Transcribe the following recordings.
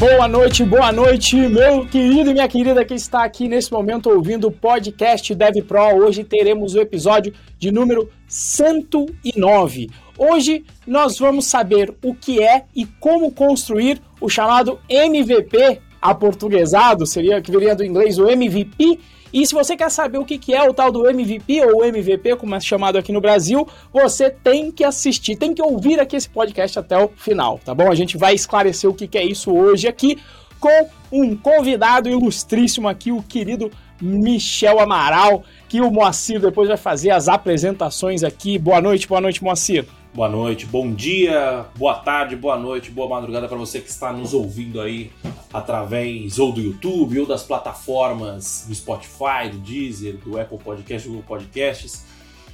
Boa noite, boa noite, meu querido e minha querida que está aqui nesse momento ouvindo o podcast Dev Pro. Hoje teremos o episódio de número 109. Hoje nós vamos saber o que é e como construir o chamado MVP aportuguesado, seria que viria do inglês o MVP e se você quer saber o que é o tal do MVP ou MVP, como é chamado aqui no Brasil, você tem que assistir, tem que ouvir aqui esse podcast até o final, tá bom? A gente vai esclarecer o que é isso hoje aqui com um convidado ilustríssimo aqui, o querido Michel Amaral, que o Moacir depois vai fazer as apresentações aqui. Boa noite, boa noite, Moacir. Boa noite, bom dia, boa tarde, boa noite, boa madrugada para você que está nos ouvindo aí através ou do YouTube ou das plataformas do Spotify, do Deezer, do Apple Podcast, do Google Podcasts.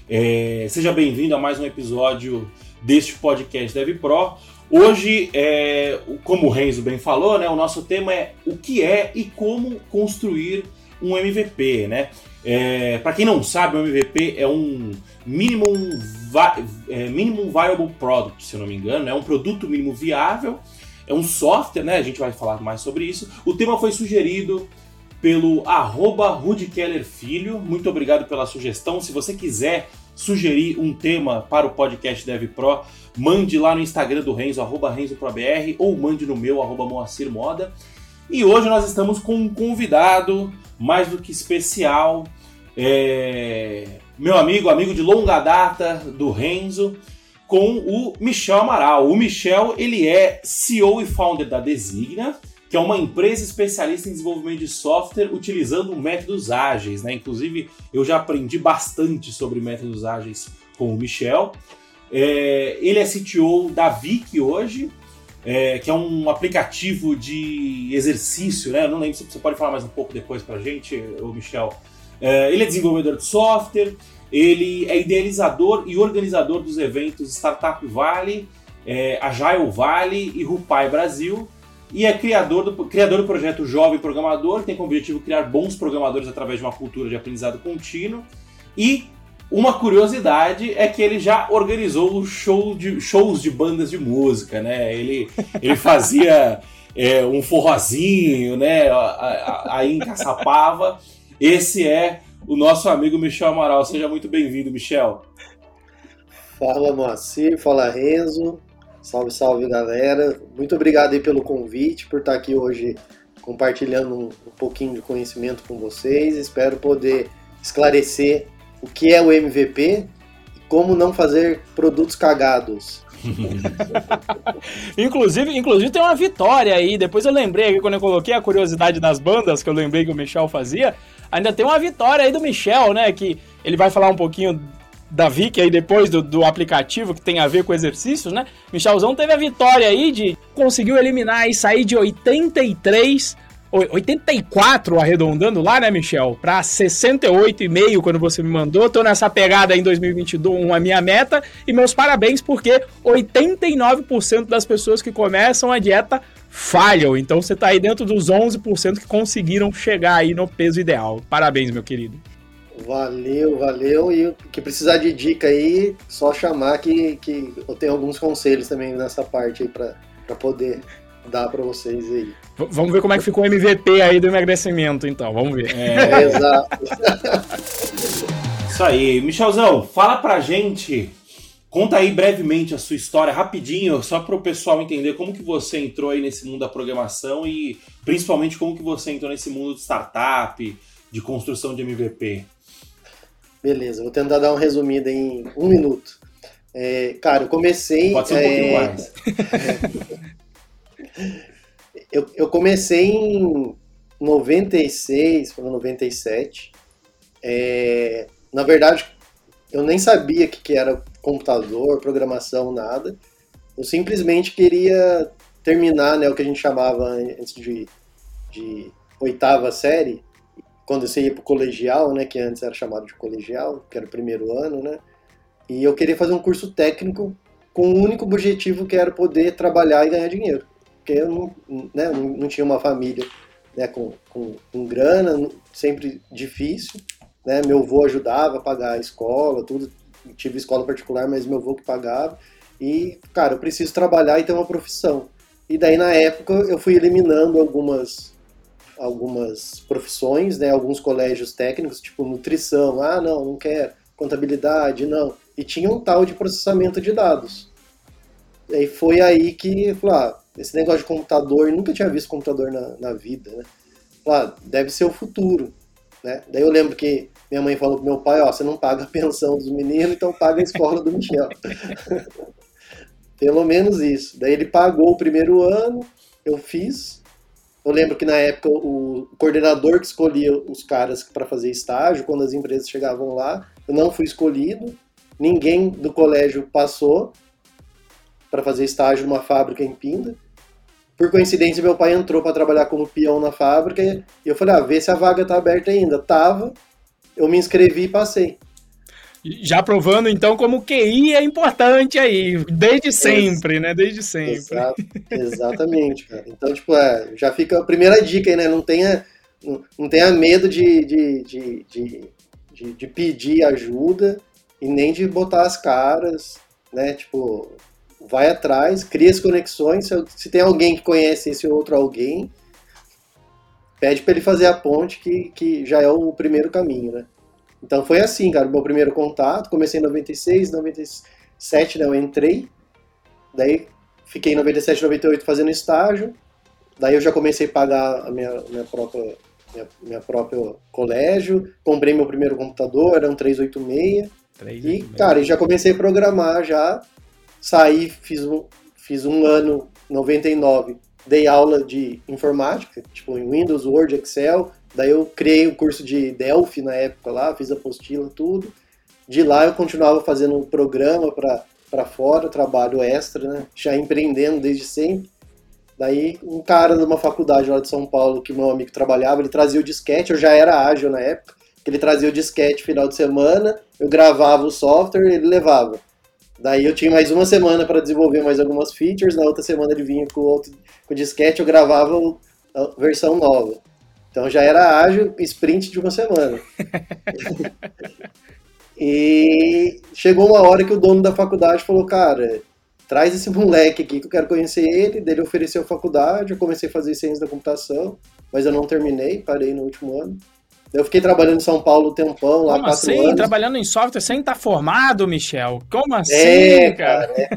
É, seja bem-vindo a mais um episódio deste podcast Dev Pro. Hoje, é, como o Renzo bem falou, né, o nosso tema é o que é e como construir um MVP, né? É, para quem não sabe, o MVP é um minimum, é, minimum viable product, se eu não me engano, é um produto mínimo viável, é um software, né? A gente vai falar mais sobre isso. O tema foi sugerido pelo arroba Rudy Keller Filho. Muito obrigado pela sugestão. Se você quiser sugerir um tema para o podcast Dev Pro, mande lá no Instagram do Renzo, arroba RenzoProBR, ou mande no meu, arroba Moacir Moda. E hoje nós estamos com um convidado mais do que especial, é, meu amigo, amigo de longa data do Renzo, com o Michel Amaral. O Michel, ele é CEO e founder da Designa, que é uma empresa especialista em desenvolvimento de software utilizando métodos ágeis, né? Inclusive, eu já aprendi bastante sobre métodos ágeis com o Michel. É, ele é CTO da Vic hoje, é, que é um aplicativo de exercício, né? Eu não lembro se você pode falar mais um pouco depois pra gente, o Michel. É, ele é desenvolvedor de software, ele é idealizador e organizador dos eventos Startup Valley, é, Agile Valley e Rupai Brasil, e é criador do, criador do projeto Jovem Programador, que tem como objetivo criar bons programadores através de uma cultura de aprendizado contínuo. E uma curiosidade é que ele já organizou show de, shows de bandas de música, né? Ele, ele fazia é, um forrozinho, né? Aí em Caçapava. Esse é o nosso amigo Michel Amaral. Seja muito bem-vindo, Michel. Fala Moacir, fala Renzo. Salve, salve galera. Muito obrigado aí pelo convite, por estar aqui hoje compartilhando um, um pouquinho de conhecimento com vocês. Espero poder esclarecer o que é o MVP e como não fazer produtos cagados. inclusive, inclusive tem uma vitória aí. Depois eu lembrei aqui quando eu coloquei a curiosidade nas bandas, que eu lembrei que o Michel fazia. Ainda tem uma vitória aí do Michel, né? Que ele vai falar um pouquinho da Vic aí depois do, do aplicativo que tem a ver com exercícios, né? Michelzão teve a vitória aí de conseguiu eliminar e sair de 83 84 arredondando lá, né, Michel? Para 68,5 quando você me mandou. Tô nessa pegada em 2021, a minha meta. E meus parabéns, porque 89% das pessoas que começam a dieta falham. Então você tá aí dentro dos 11% que conseguiram chegar aí no peso ideal. Parabéns, meu querido. Valeu, valeu. E que precisar de dica aí, só chamar que, que eu tenho alguns conselhos também nessa parte aí para poder dar para vocês aí. V vamos ver como é que ficou o MVP aí do emagrecimento, então. Vamos ver. É, exato. Isso aí. Michelzão, fala pra gente. Conta aí brevemente a sua história, rapidinho, só para o pessoal entender como que você entrou aí nesse mundo da programação e principalmente como que você entrou nesse mundo de startup, de construção de MVP. Beleza, vou tentar dar um resumido em um minuto. É, cara, eu comecei. Pode ser um é... pouquinho mais. eu, eu comecei em 96 para 97. É, na verdade, eu nem sabia o que, que era computador, programação, nada. Eu simplesmente queria terminar né, o que a gente chamava antes de, de oitava série, quando você ia para o colegial, né, que antes era chamado de colegial, que era o primeiro ano, né? E eu queria fazer um curso técnico com o único objetivo que era poder trabalhar e ganhar dinheiro porque eu não, né, não tinha uma família né, com, com, com, grana, sempre difícil. Né? Meu avô ajudava a pagar a escola, tudo. Tive escola particular, mas meu avô que pagava. E, cara, eu preciso trabalhar e ter uma profissão. E daí, na época, eu fui eliminando algumas, algumas profissões, né? Alguns colégios técnicos, tipo nutrição. Ah, não, não quero. Contabilidade, não. E tinha um tal de processamento de dados. E aí foi aí que, falou, ah, esse negócio de computador, nunca tinha visto computador na, na vida, né? Falei, ah, deve ser o futuro, né? Daí eu lembro que minha mãe falou pro meu pai, ó, você não paga a pensão dos meninos, então paga a escola do Michel. Pelo menos isso. Daí ele pagou o primeiro ano, eu fiz. Eu lembro que na época o coordenador que escolhia os caras para fazer estágio, quando as empresas chegavam lá, eu não fui escolhido, ninguém do colégio passou para fazer estágio numa fábrica em Pinda. Por coincidência, meu pai entrou para trabalhar como peão na fábrica e eu falei: ah, vê se a vaga tá aberta ainda. Tava, eu me inscrevi e passei. Já provando, então, como QI é importante aí, desde sempre, né? Desde sempre. Exato, exatamente, cara. Então, tipo, é, já fica a primeira dica aí, né? Não tenha, não, tenha medo de, de, de, de, de pedir ajuda e nem de botar as caras, né? Tipo, vai atrás, cria as conexões. Se, se tem alguém que conhece esse outro alguém, pede para ele fazer a ponte, que, que já é o primeiro caminho, né? Então foi assim, cara, o meu primeiro contato. Comecei em 96, 97, né, eu entrei. Daí fiquei em 97, 98 fazendo estágio. Daí eu já comecei a pagar a minha, minha própria minha, minha própria colégio. Comprei meu primeiro computador, era um 386. 386. E, cara, já comecei a programar já. Saí, fiz um, fiz um ano, 99, dei aula de informática, tipo em Windows, Word, Excel, Daí eu criei o curso de Delphi na época lá, fiz apostila, tudo. De lá eu continuava fazendo um programa para fora, trabalho extra, né? Já empreendendo desde sempre. Daí um cara de uma faculdade lá de São Paulo, que meu amigo trabalhava, ele trazia o disquete, eu já era ágil na época, ele trazia o disquete final de semana, eu gravava o software e ele levava. Daí eu tinha mais uma semana para desenvolver mais algumas features, na outra semana ele vinha com, outro, com o disquete, eu gravava a versão nova. Então já era ágil, sprint de uma semana. e chegou uma hora que o dono da faculdade falou, cara, traz esse moleque aqui que eu quero conhecer ele. Dele ofereceu a faculdade, eu comecei a fazer ciência da computação, mas eu não terminei, parei no último ano. Eu fiquei trabalhando em São Paulo um tempão, lá Como quatro assim? anos. Trabalhando em software sem estar tá formado, Michel? Como assim, é, cara? É,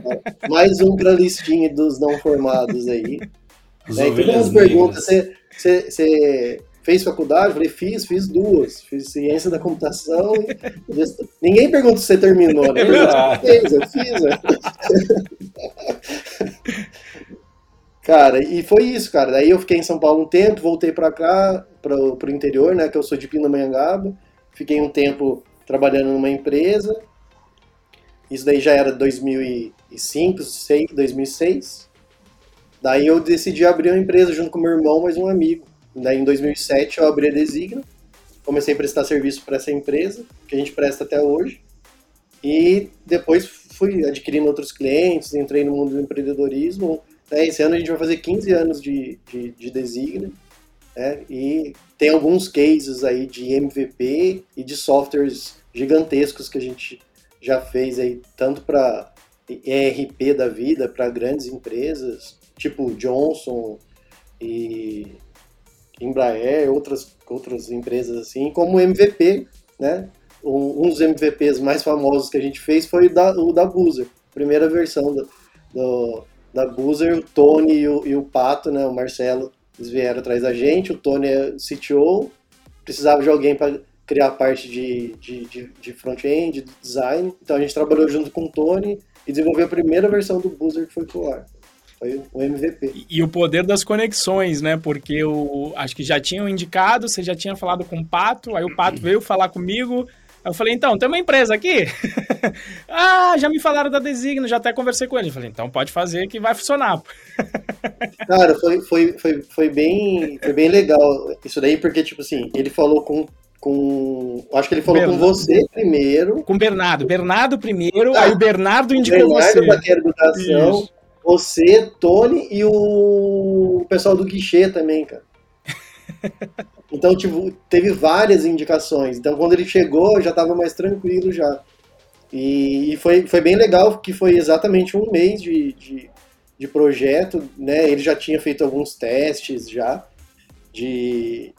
mais um pra listinha dos não formados aí. né? E todo mundo pergunta, você, você, você fez faculdade? Eu falei, fiz, fiz duas. Fiz ciência da computação e Ninguém pergunta se você terminou, né? É fez, eu fiz, né? Cara, e foi isso, cara. Daí eu fiquei em São Paulo um tempo, voltei pra cá, pro, pro interior, né? Que eu sou de Pindamonhangaba. Fiquei um tempo trabalhando numa empresa. Isso daí já era 2005, 2006. Daí eu decidi abrir uma empresa junto com meu irmão, mais um amigo. Daí, em 2007, eu abri a Designa, comecei a prestar serviço para essa empresa, que a gente presta até hoje. E depois fui adquirindo outros clientes, entrei no mundo do empreendedorismo. Né? Esse ano a gente vai fazer 15 anos de, de, de Designa. Né? E tem alguns cases aí de MVP e de softwares gigantescos que a gente já fez aí, tanto para ERP da vida, para grandes empresas, tipo Johnson e Embraer, outras, outras empresas assim, como MVP, né? Um, um, dos MVPs mais famosos que a gente fez foi o da, o da Boozer, primeira versão do, do, da Boozer, o Tony e o, e o, Pato, né, o Marcelo, eles vieram atrás da gente, o Tony é CTO, precisava de alguém para criar a parte de, de, de, de front-end, de design, então a gente trabalhou junto com o Tony e desenvolveu a primeira versão do Boozer que foi pro ar. Foi o MVP. E, e, o poder das conexões, né? Porque o, acho que já tinham indicado, você já tinha falado com o Pato, aí o Pato veio falar comigo. Aí eu falei, então, tem uma empresa aqui? ah, já me falaram da Designo, já até conversei com ele. Eu falei, então pode fazer que vai funcionar. Cara, foi, foi, foi, foi, bem, foi bem legal isso daí, porque, tipo assim, ele falou com com. Acho que ele falou Bernardo. com você primeiro. Com o Bernardo. Bernardo primeiro, ah, aí o Bernardo indicou Bernardo você. Bernardo. Você, Tony e o pessoal do guichê também, cara. Então, tipo, teve várias indicações. Então, quando ele chegou, já estava mais tranquilo já. E, e, foi, foi bem legal, que foi exatamente um mês de, de, de projeto, né? Ele já tinha feito alguns testes já de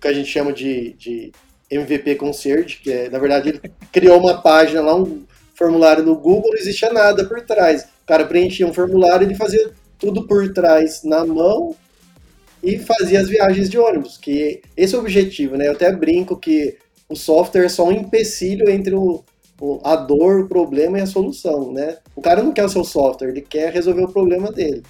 que a gente chama de, de MVP Concierge, que é, na verdade, ele criou uma página lá, um formulário no Google, não existia nada por trás. O cara preenchia um formulário, ele fazia tudo por trás na mão e fazia as viagens de ônibus, que esse é o objetivo, né? Eu até brinco que o software é só um empecilho entre o, o, a dor, o problema e a solução, né? O cara não quer o seu software, ele quer resolver o problema dele,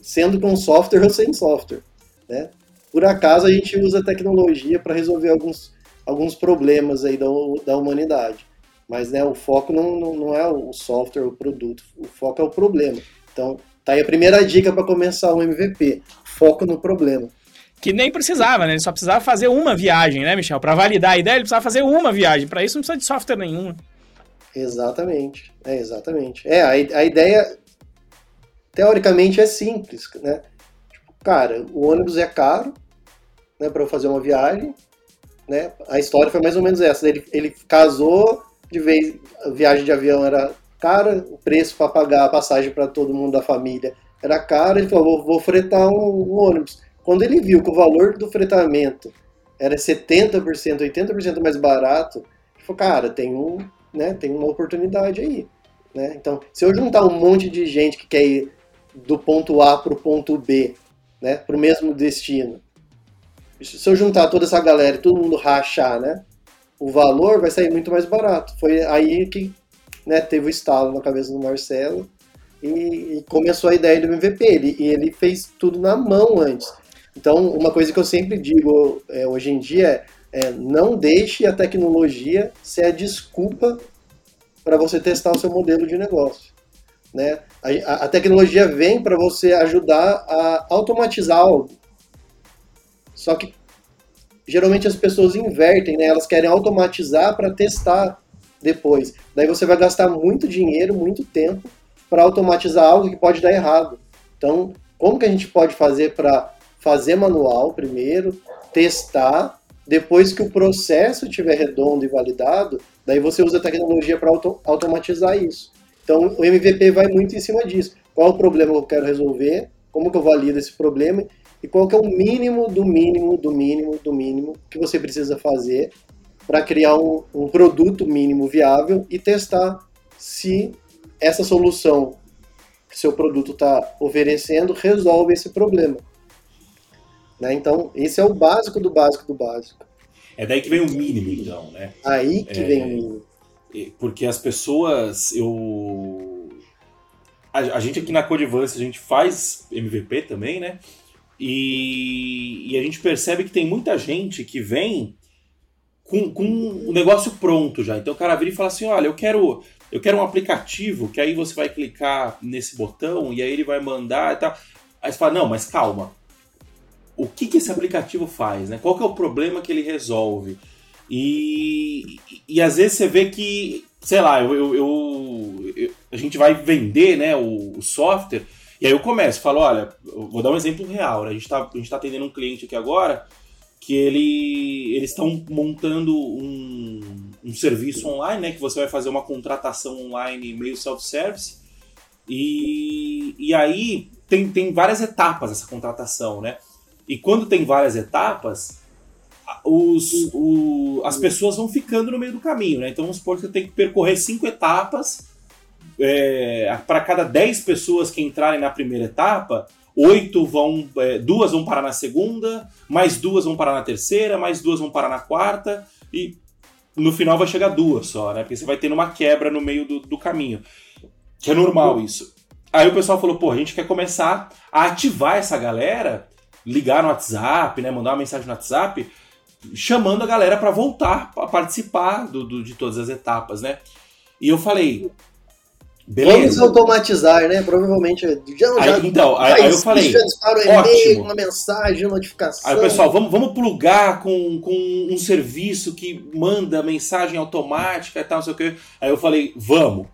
sendo com software ou sem software, né? Por acaso a gente usa tecnologia para resolver alguns, alguns problemas aí da, da humanidade, mas né, o foco não, não, não é o software, o produto, o foco é o problema. Então, tá aí a primeira dica para começar o MVP, foco no problema. Que nem precisava, né? Ele só precisava fazer uma viagem, né, Michel? Para validar a ideia, ele precisava fazer uma viagem. Para isso não precisa de software nenhum. Exatamente. É, exatamente. É, a, a ideia, teoricamente, é simples, né? Tipo, cara, o ônibus é caro, né, para fazer uma viagem, né? A história foi mais ou menos essa. Ele, ele casou, de vez a viagem de avião era cara, o preço para pagar a passagem para todo mundo da família era caro, ele falou, vou, vou fretar um, um ônibus. Quando ele viu que o valor do fretamento era 70%, 80% mais barato, ele falou, cara, tem, um, né, tem uma oportunidade aí. Né? Então, se eu juntar um monte de gente que quer ir do ponto A para o ponto B, né, para o mesmo destino, se eu juntar toda essa galera e todo mundo rachar, né, o valor vai sair muito mais barato. Foi aí que né, teve o estalo na cabeça do Marcelo e, e começou a ideia do MVP. Ele, e ele fez tudo na mão antes. Então, uma coisa que eu sempre digo é, hoje em dia é, não deixe a tecnologia ser a desculpa para você testar o seu modelo de negócio. Né? A, a tecnologia vem para você ajudar a automatizar algo. Só que geralmente as pessoas invertem, né? elas querem automatizar para testar depois. Daí você vai gastar muito dinheiro, muito tempo para automatizar algo que pode dar errado. Então, como que a gente pode fazer para fazer manual primeiro, testar, depois que o processo estiver redondo e validado, daí você usa a tecnologia para auto automatizar isso. Então o MVP vai muito em cima disso. Qual é o problema que eu quero resolver? Como que eu valido esse problema? E qual que é o mínimo do mínimo do mínimo do mínimo que você precisa fazer para criar um, um produto mínimo viável e testar se essa solução que seu produto está oferecendo resolve esse problema. Né? Então, esse é o básico do básico do básico. É daí que vem o mínimo, então, né? Aí que é, vem o mínimo. Porque as pessoas, eu... A, a gente aqui na Codivance, a gente faz MVP também, né? E, e, a gente percebe que tem muita gente que vem com, com o negócio pronto já. Então o cara vira e fala assim, olha, eu quero eu quero um aplicativo que aí você vai clicar nesse botão e aí ele vai mandar e tal. Aí você fala, não, mas calma, o que, que esse aplicativo faz, né? Qual que é o problema que ele resolve? E, e, e às vezes você vê que, sei lá, eu, eu, eu, eu a gente vai vender né, o, o, software, e aí eu começo, falo, olha, vou dar um exemplo real, né? a gente está tá atendendo um cliente aqui agora que ele, eles estão montando um, um serviço online, né? Que você vai fazer uma contratação online meio self-service. E, e aí tem, tem várias etapas essa contratação, né? E quando tem várias etapas, os, o, as pessoas vão ficando no meio do caminho, né? Então vamos supor que você tem que percorrer cinco etapas. É, para cada dez pessoas que entrarem na primeira etapa, oito vão. É, duas vão parar na segunda, mais duas vão parar na terceira, mais duas vão parar na quarta, e no final vai chegar duas só, né? Porque você vai tendo uma quebra no meio do, do caminho. Que é normal isso. Aí o pessoal falou, pô, a gente quer começar a ativar essa galera ligar no WhatsApp, né, mandar uma mensagem no WhatsApp, chamando a galera para voltar a participar do, do, de todas as etapas, né? E eu falei, beleza. Vamos automatizar, né? Provavelmente já, aí, já então, aí, aí eu falei, já dispara um e-mail, uma mensagem, uma notificação. Aí pessoal, vamos, vamos plugar com, com um serviço que manda mensagem automática e tal, não sei o que. Aí eu falei, vamos.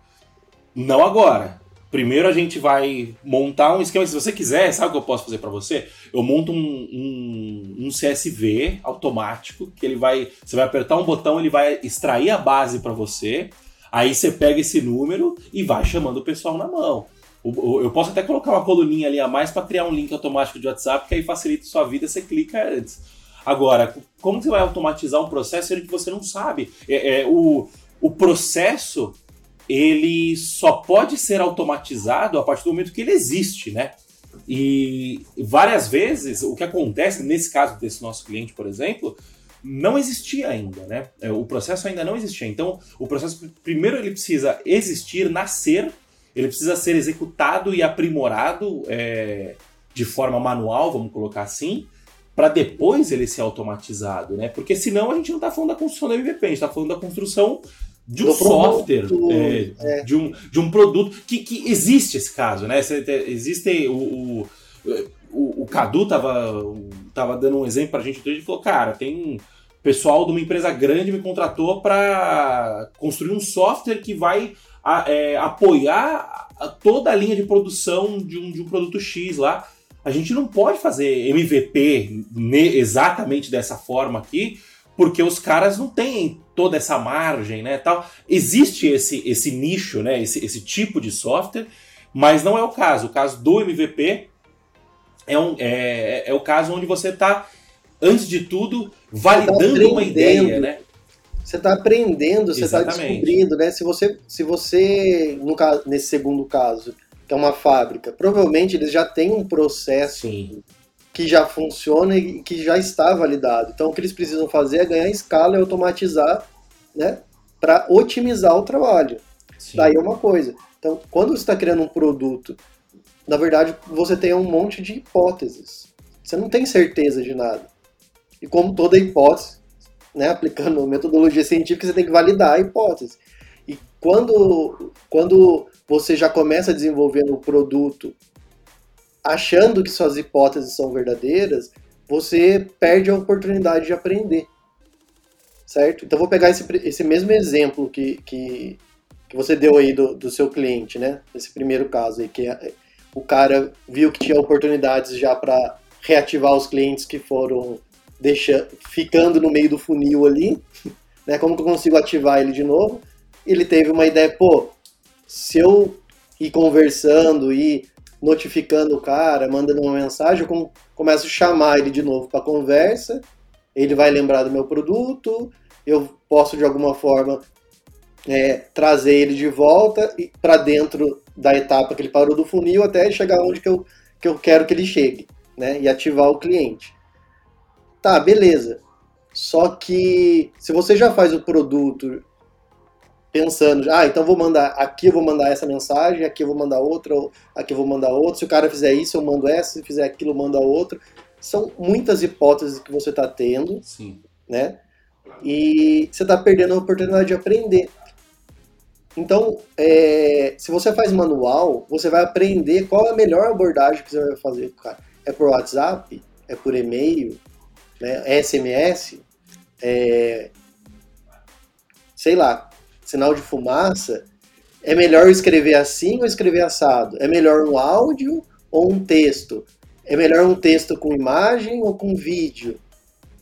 Não agora. Primeiro a gente vai montar um esquema. Se você quiser, sabe o que eu posso fazer para você? Eu monto um, um, um, CSV automático que ele vai. Você vai apertar um botão, ele vai extrair a base para você. Aí você pega esse número e vai chamando o pessoal na mão. Eu posso até colocar uma coluninha ali a mais para criar um link automático de WhatsApp, que aí facilita a sua vida, você clica antes. Agora, como você vai automatizar um processo sendo que você não sabe? É, é, o, o processo, ele só pode ser automatizado a partir do momento que ele existe, né? E várias vezes o que acontece, nesse caso desse nosso cliente, por exemplo, não existia ainda, né? É, o processo ainda não existia. Então, o processo, primeiro, ele precisa existir, nascer, ele precisa ser executado e aprimorado é, de forma manual, vamos colocar assim, para depois ele ser automatizado, né? Porque senão a gente não está falando da construção da MVP, a gente está falando da construção de um do software, produto, é, é. De, um, de um produto que, que existe esse caso, né? Existe o, o, o, o Cadu tava, tava dando um exemplo para a gente, ele falou, cara, tem pessoal de uma empresa grande me contratou para construir um software que vai é, apoiar toda a linha de produção de um, de um produto X lá. A gente não pode fazer MVP exatamente dessa forma aqui, porque os caras não têm toda essa margem, né, tal. Existe esse, esse nicho, né, esse, esse tipo de software, mas não é o caso. O caso do MVP é, um, é, é o caso onde você está, antes de tudo, validando tá uma ideia, né? Você está aprendendo, você está descobrindo, né? Se você, se você no caso, nesse segundo caso, que é uma fábrica, provavelmente eles já têm um processo Sim. que já funciona e que já está validado. Então, o que eles precisam fazer é ganhar escala e automatizar, né? Para otimizar o trabalho. Sim. Daí é uma coisa. Então, quando você está criando um produto, na verdade, você tem um monte de hipóteses. Você não tem certeza de nada. E como toda hipótese, né, aplicando metodologia científica, você tem que validar a hipótese. E quando, quando você já começa desenvolvendo o produto achando que suas hipóteses são verdadeiras, você perde a oportunidade de aprender. Certo? Então, vou pegar esse, esse mesmo exemplo que, que, que você deu aí do, do seu cliente, né? Esse primeiro caso aí, que é, o cara viu que tinha oportunidades já para reativar os clientes que foram deixa, ficando no meio do funil ali, né? Como que eu consigo ativar ele de novo? Ele teve uma ideia, pô, se eu ir conversando e notificando o cara, mandando uma mensagem, eu começo a chamar ele de novo para conversa, ele vai lembrar do meu produto, eu posso de alguma forma é, trazer ele de volta para dentro da etapa que ele parou do funil até chegar onde que eu, que eu quero que ele chegue, né? E ativar o cliente. Tá, beleza. Só que se você já faz o produto pensando, ah, então vou mandar, aqui eu vou mandar essa mensagem, aqui eu vou mandar outra, aqui eu vou mandar outra, se o cara fizer isso, eu mando essa, se fizer aquilo, eu mando a outra. São muitas hipóteses que você está tendo, Sim. né? E você está perdendo a oportunidade de aprender. Então, é, se você faz manual, você vai aprender qual é a melhor abordagem que você vai fazer com o cara. É por WhatsApp? É por e-mail? né, SMS, é, sei lá, sinal de fumaça, é melhor escrever assim ou escrever assado? É melhor um áudio ou um texto? É melhor um texto com imagem ou com vídeo?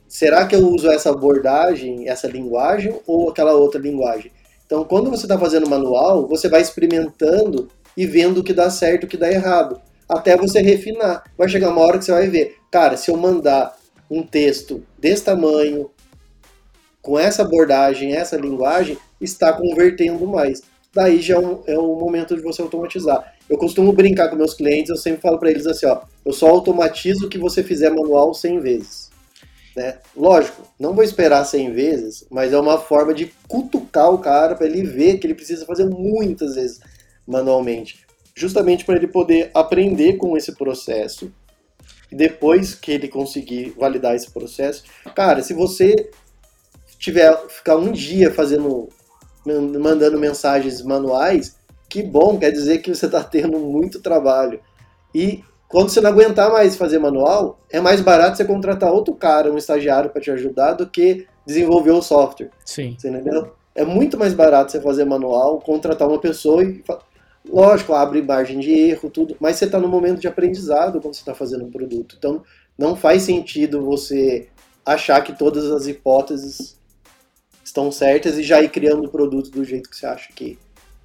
Será que eu uso essa abordagem, essa linguagem ou aquela outra linguagem? Então, quando você está fazendo manual, você vai experimentando e vendo o que dá certo e o que dá errado, até você refinar. Vai chegar uma hora que você vai ver, cara, se eu mandar um texto desse tamanho, com essa abordagem, essa linguagem, está convertendo mais. Daí já é um, é um momento de você automatizar. Eu costumo brincar com meus clientes, eu sempre falo para eles assim, ó, eu só automatizo o que você fizer manual 100 vezes. Né? Lógico, não vou esperar 100 vezes, mas é uma forma de cutucar o cara para ele ver que ele precisa fazer muitas vezes manualmente, justamente para ele poder aprender com esse processo depois que ele conseguir validar esse processo, cara, se você tiver ficar um dia fazendo mandando mensagens manuais, que bom, quer dizer que você está tendo muito trabalho. E quando você não aguentar mais fazer manual, é mais barato você contratar outro cara, um estagiário para te ajudar do que desenvolver o software. Sim. Você entendeu? É muito mais barato você fazer manual, contratar uma pessoa e Lógico, abre margem de erro, tudo, mas você está no momento de aprendizado quando você está fazendo um produto. Então, não faz sentido você achar que todas as hipóteses estão certas e já ir criando o produto do jeito que você acha que,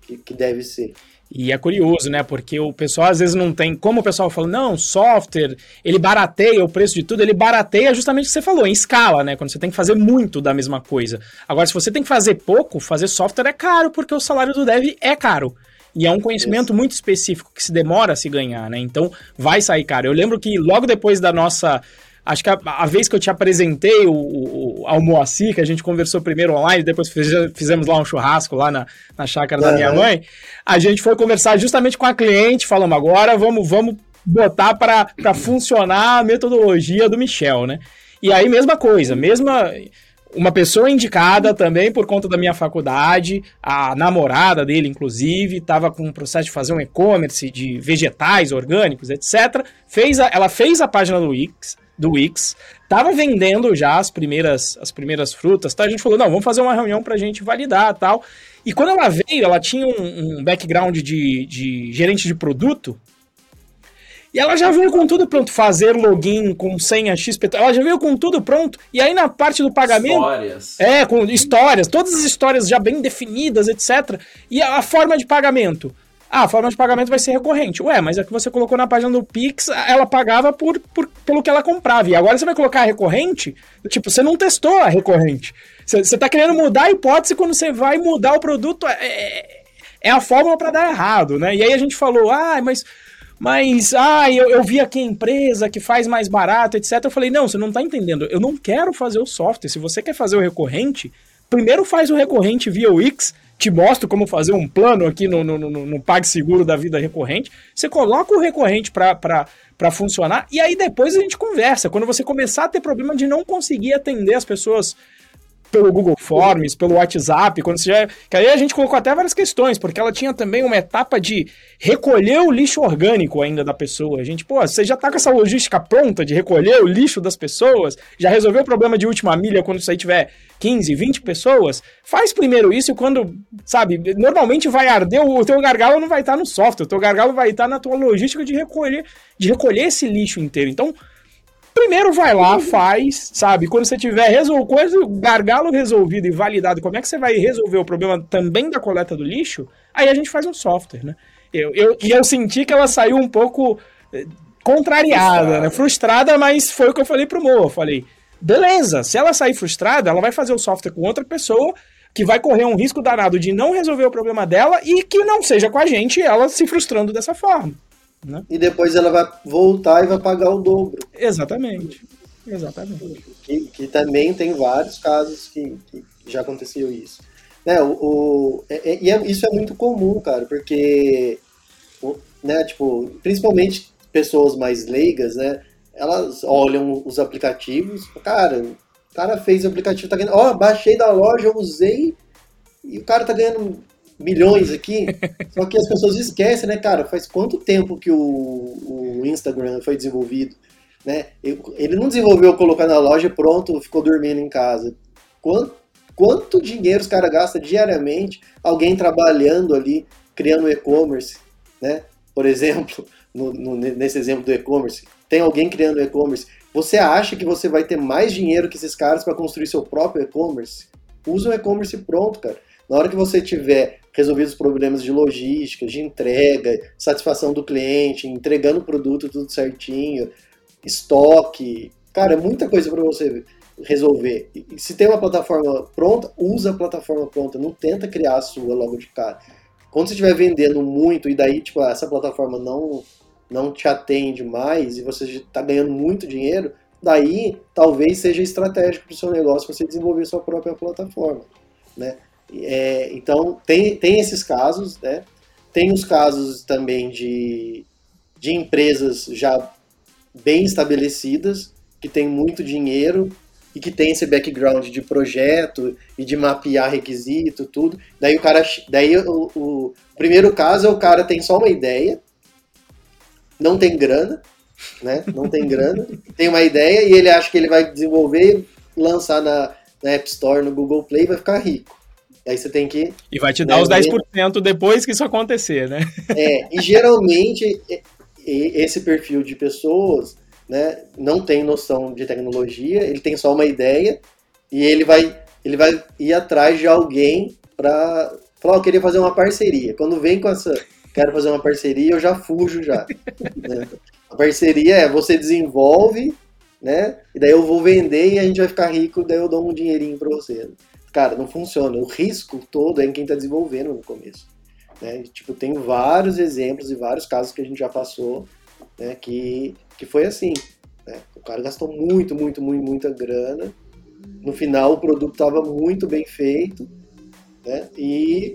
que, que deve ser. E é curioso, né? Porque o pessoal às vezes não tem. Como o pessoal fala, não, software, ele barateia o preço de tudo, ele barateia justamente o que você falou, em escala, né? Quando você tem que fazer muito da mesma coisa. Agora, se você tem que fazer pouco, fazer software é caro, porque o salário do dev é caro. E é um conhecimento Isso. muito específico que se demora a se ganhar, né? Então vai sair caro. Eu lembro que logo depois da nossa Acho que a, a, vez que eu te apresentei o, o, ao Moacir, que a gente conversou primeiro online, depois fizemos lá um churrasco lá na, na chácara uhum. da minha mãe, a gente foi conversar justamente com a cliente, falamos agora vamos, vamos botar para funcionar a metodologia do Michel, né? E aí, mesma coisa, mesma. Uma pessoa indicada também por conta da minha faculdade, a namorada dele, inclusive, estava com um processo de fazer um e-commerce de vegetais orgânicos, etc. Fez a, ela fez a página do Wix, do Wix, tava vendendo já as primeiras, as primeiras frutas, tá? A gente falou, não, vamos fazer uma reunião pra gente validar tal. E quando ela veio, ela tinha um, um background de, de gerente de produto, e ela já veio com tudo pronto, fazer login com senha XP, ela já veio com tudo pronto. E aí na parte do pagamento, histórias. é, com histórias, todas as histórias já bem definidas, etc. E a, a forma de pagamento. Ah, a forma de pagamento vai ser recorrente. Ué, mas é que você colocou na página do Pix, ela pagava por, por pelo que ela comprava. E agora você vai colocar a recorrente? Tipo, você não testou a recorrente. Você, você tá querendo mudar a hipótese quando você vai mudar o produto. É, é, é a fórmula para dar errado, né? E aí a gente falou, ah, mas mas, ah, eu, eu vi aqui a empresa que faz mais barato, etc. Eu falei, não, você não tá entendendo. Eu não quero fazer o software. Se você quer fazer o recorrente, primeiro faz o recorrente via Wix te mostro como fazer um plano aqui no, no, no, no PagSeguro da vida recorrente. Você coloca o recorrente para funcionar e aí depois a gente conversa. Quando você começar a ter problema de não conseguir atender as pessoas pelo Google Forms, pelo WhatsApp, quando você já. Que aí a gente colocou até várias questões, porque ela tinha também uma etapa de recolher o lixo orgânico ainda da pessoa. A gente, pô, você já tá com essa logística pronta de recolher o lixo das pessoas, já resolveu o problema de última milha quando você tiver 15, 20 pessoas? Faz primeiro isso e quando, sabe, normalmente vai arder, o teu gargalo não vai estar no software, o teu gargalo vai estar na tua logística de recolher, de recolher esse lixo inteiro. Então, Primeiro vai lá, faz, sabe? Quando você tiver resol... coisa, gargalo resolvido e validado, como é que você vai resolver o problema também da coleta do lixo? Aí a gente faz um software, né? Eu, eu, e eu senti que ela saiu um pouco eh, contrariada, frustrada. né? Frustrada, mas foi o que eu falei pro Mo. Eu falei, beleza, se ela sair frustrada, ela vai fazer o software com outra pessoa que vai correr um risco danado de não resolver o problema dela e que não seja com a gente ela se frustrando dessa forma. Né? E depois ela vai voltar e vai pagar o dobro. Exatamente. Exatamente. Que, que também tem vários casos que, que já aconteceu isso. Né, o, o é, é, e é, isso é muito comum, cara, porque, né, tipo, principalmente pessoas mais leigas, né, elas olham os aplicativos, cara, o cara fez o aplicativo, tá ganhando, ó, oh, baixei da loja, usei, e o cara tá ganhando milhões aqui. Só que as pessoas esquecem, né, cara? Faz quanto tempo que o, o Instagram foi desenvolvido? Né? Ele não desenvolveu colocar na loja pronto, ficou dormindo em casa. Quanto, quanto dinheiro os caras gastam diariamente alguém trabalhando ali, criando e-commerce, né? Por exemplo, no, no, nesse exemplo do e-commerce, tem alguém criando e-commerce. Você acha que você vai ter mais dinheiro que esses caras para construir seu próprio e-commerce? Usa um e-commerce pronto, cara. Na hora que você tiver resolvido os problemas de logística, de entrega, satisfação do cliente, entregando o produto tudo certinho, estoque, cara, é muita coisa para você resolver. E se tem uma plataforma pronta, usa a plataforma pronta, não tenta criar a sua logo de cara. Quando você estiver vendendo muito e daí, tipo, essa plataforma não não te atende mais e você está ganhando muito dinheiro, daí talvez seja estratégico para o seu negócio você desenvolver sua própria plataforma, né? É, então, tem, tem esses casos, né? Tem os casos também de, de empresas já bem estabelecidas, que tem muito dinheiro e que tem esse background de projeto e de mapear requisito, tudo. Daí o cara, daí o, o primeiro caso é o cara tem só uma ideia, não tem grana, né? Não tem grana, tem uma ideia e ele acha que ele vai desenvolver, lançar na, na App Store, no Google Play, vai ficar rico. Aí você tem que. E vai te dar né, os 10% depois que isso acontecer, né? É, e geralmente esse perfil de pessoas né, não tem noção de tecnologia, ele tem só uma ideia e ele vai, ele vai ir atrás de alguém para falar, eu queria fazer uma parceria. Quando vem com essa, quero fazer uma parceria, eu já fujo já. né? A parceria é você desenvolve, né? E daí eu vou vender e a gente vai ficar rico, daí eu dou um dinheirinho para você. Cara, não funciona. O risco todo é em quem está desenvolvendo no começo. Né? Tipo, tem vários exemplos e vários casos que a gente já passou né, que, que foi assim. Né? O cara gastou muito, muito, muito, muita grana. No final, o produto estava muito bem feito né? e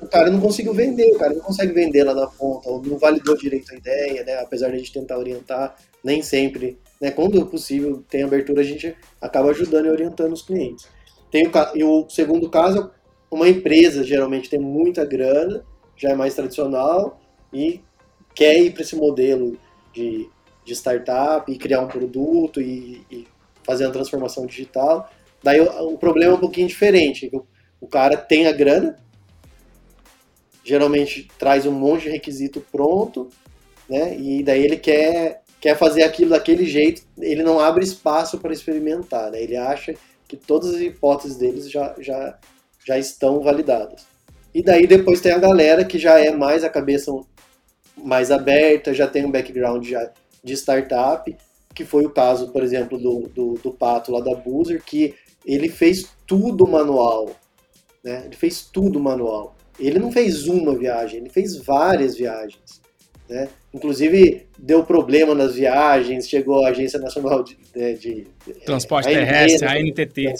o cara não conseguiu vender, o cara não consegue vender lá na ponta, ou não validou direito a ideia, né? apesar de a gente tentar orientar, nem sempre. Né? Quando possível, tem abertura, a gente acaba ajudando e orientando os clientes. Tem o, e o segundo caso uma empresa geralmente tem muita grana, já é mais tradicional e quer ir para esse modelo de, de startup e criar um produto e, e fazer uma transformação digital. Daí o, o, problema é um pouquinho diferente. O, o cara tem a grana, geralmente traz um monte de requisito pronto, né? E daí ele quer, quer fazer aquilo daquele jeito, ele não abre espaço para experimentar, né? Ele acha que todas as hipóteses deles já, já, já estão validadas. E daí depois tem a galera que já é mais a cabeça mais aberta, já tem um background já de startup, que foi o caso, por exemplo, do, do, do Pato lá da Boozer, que ele fez tudo manual. Né? Ele fez tudo manual. Ele não fez uma viagem, ele fez várias viagens. Né? Inclusive, deu problema nas viagens, chegou a Agência Nacional de, de, de Transporte a Terrestre, a NTT.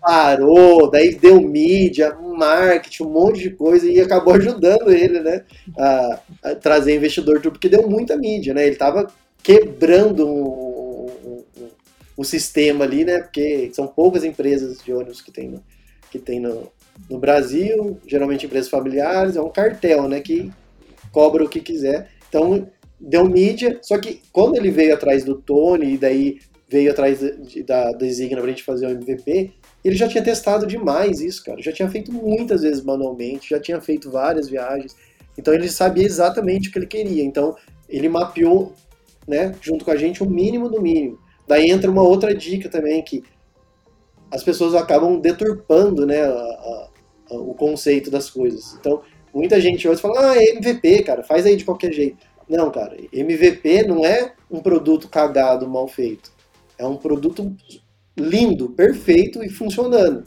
Parou, daí deu mídia, marketing, um monte de coisa e acabou ajudando ele né, a, a trazer investidor, porque deu muita mídia. Né? Ele estava quebrando o, o, o, sistema ali, né? porque são poucas empresas de ônibus que tem, que tem no, no Brasil, geralmente empresas familiares, é um cartel né, que cobra o que quiser. Então, deu mídia, só que quando ele veio atrás do Tony e daí veio atrás de, da Designa pra gente fazer o MVP, ele já tinha testado demais isso, cara. Já tinha feito muitas vezes manualmente, já tinha feito várias viagens. Então ele sabia exatamente o que ele queria. Então ele mapeou, né, junto com a gente, o mínimo do mínimo. Daí entra uma outra dica também que as pessoas acabam deturpando, né, a, a, a, o conceito das coisas. Então Muita gente hoje fala, ah, é MVP, cara, faz aí de qualquer jeito. Não, cara, MVP não é um produto cagado, mal feito. É um produto lindo, perfeito e funcionando.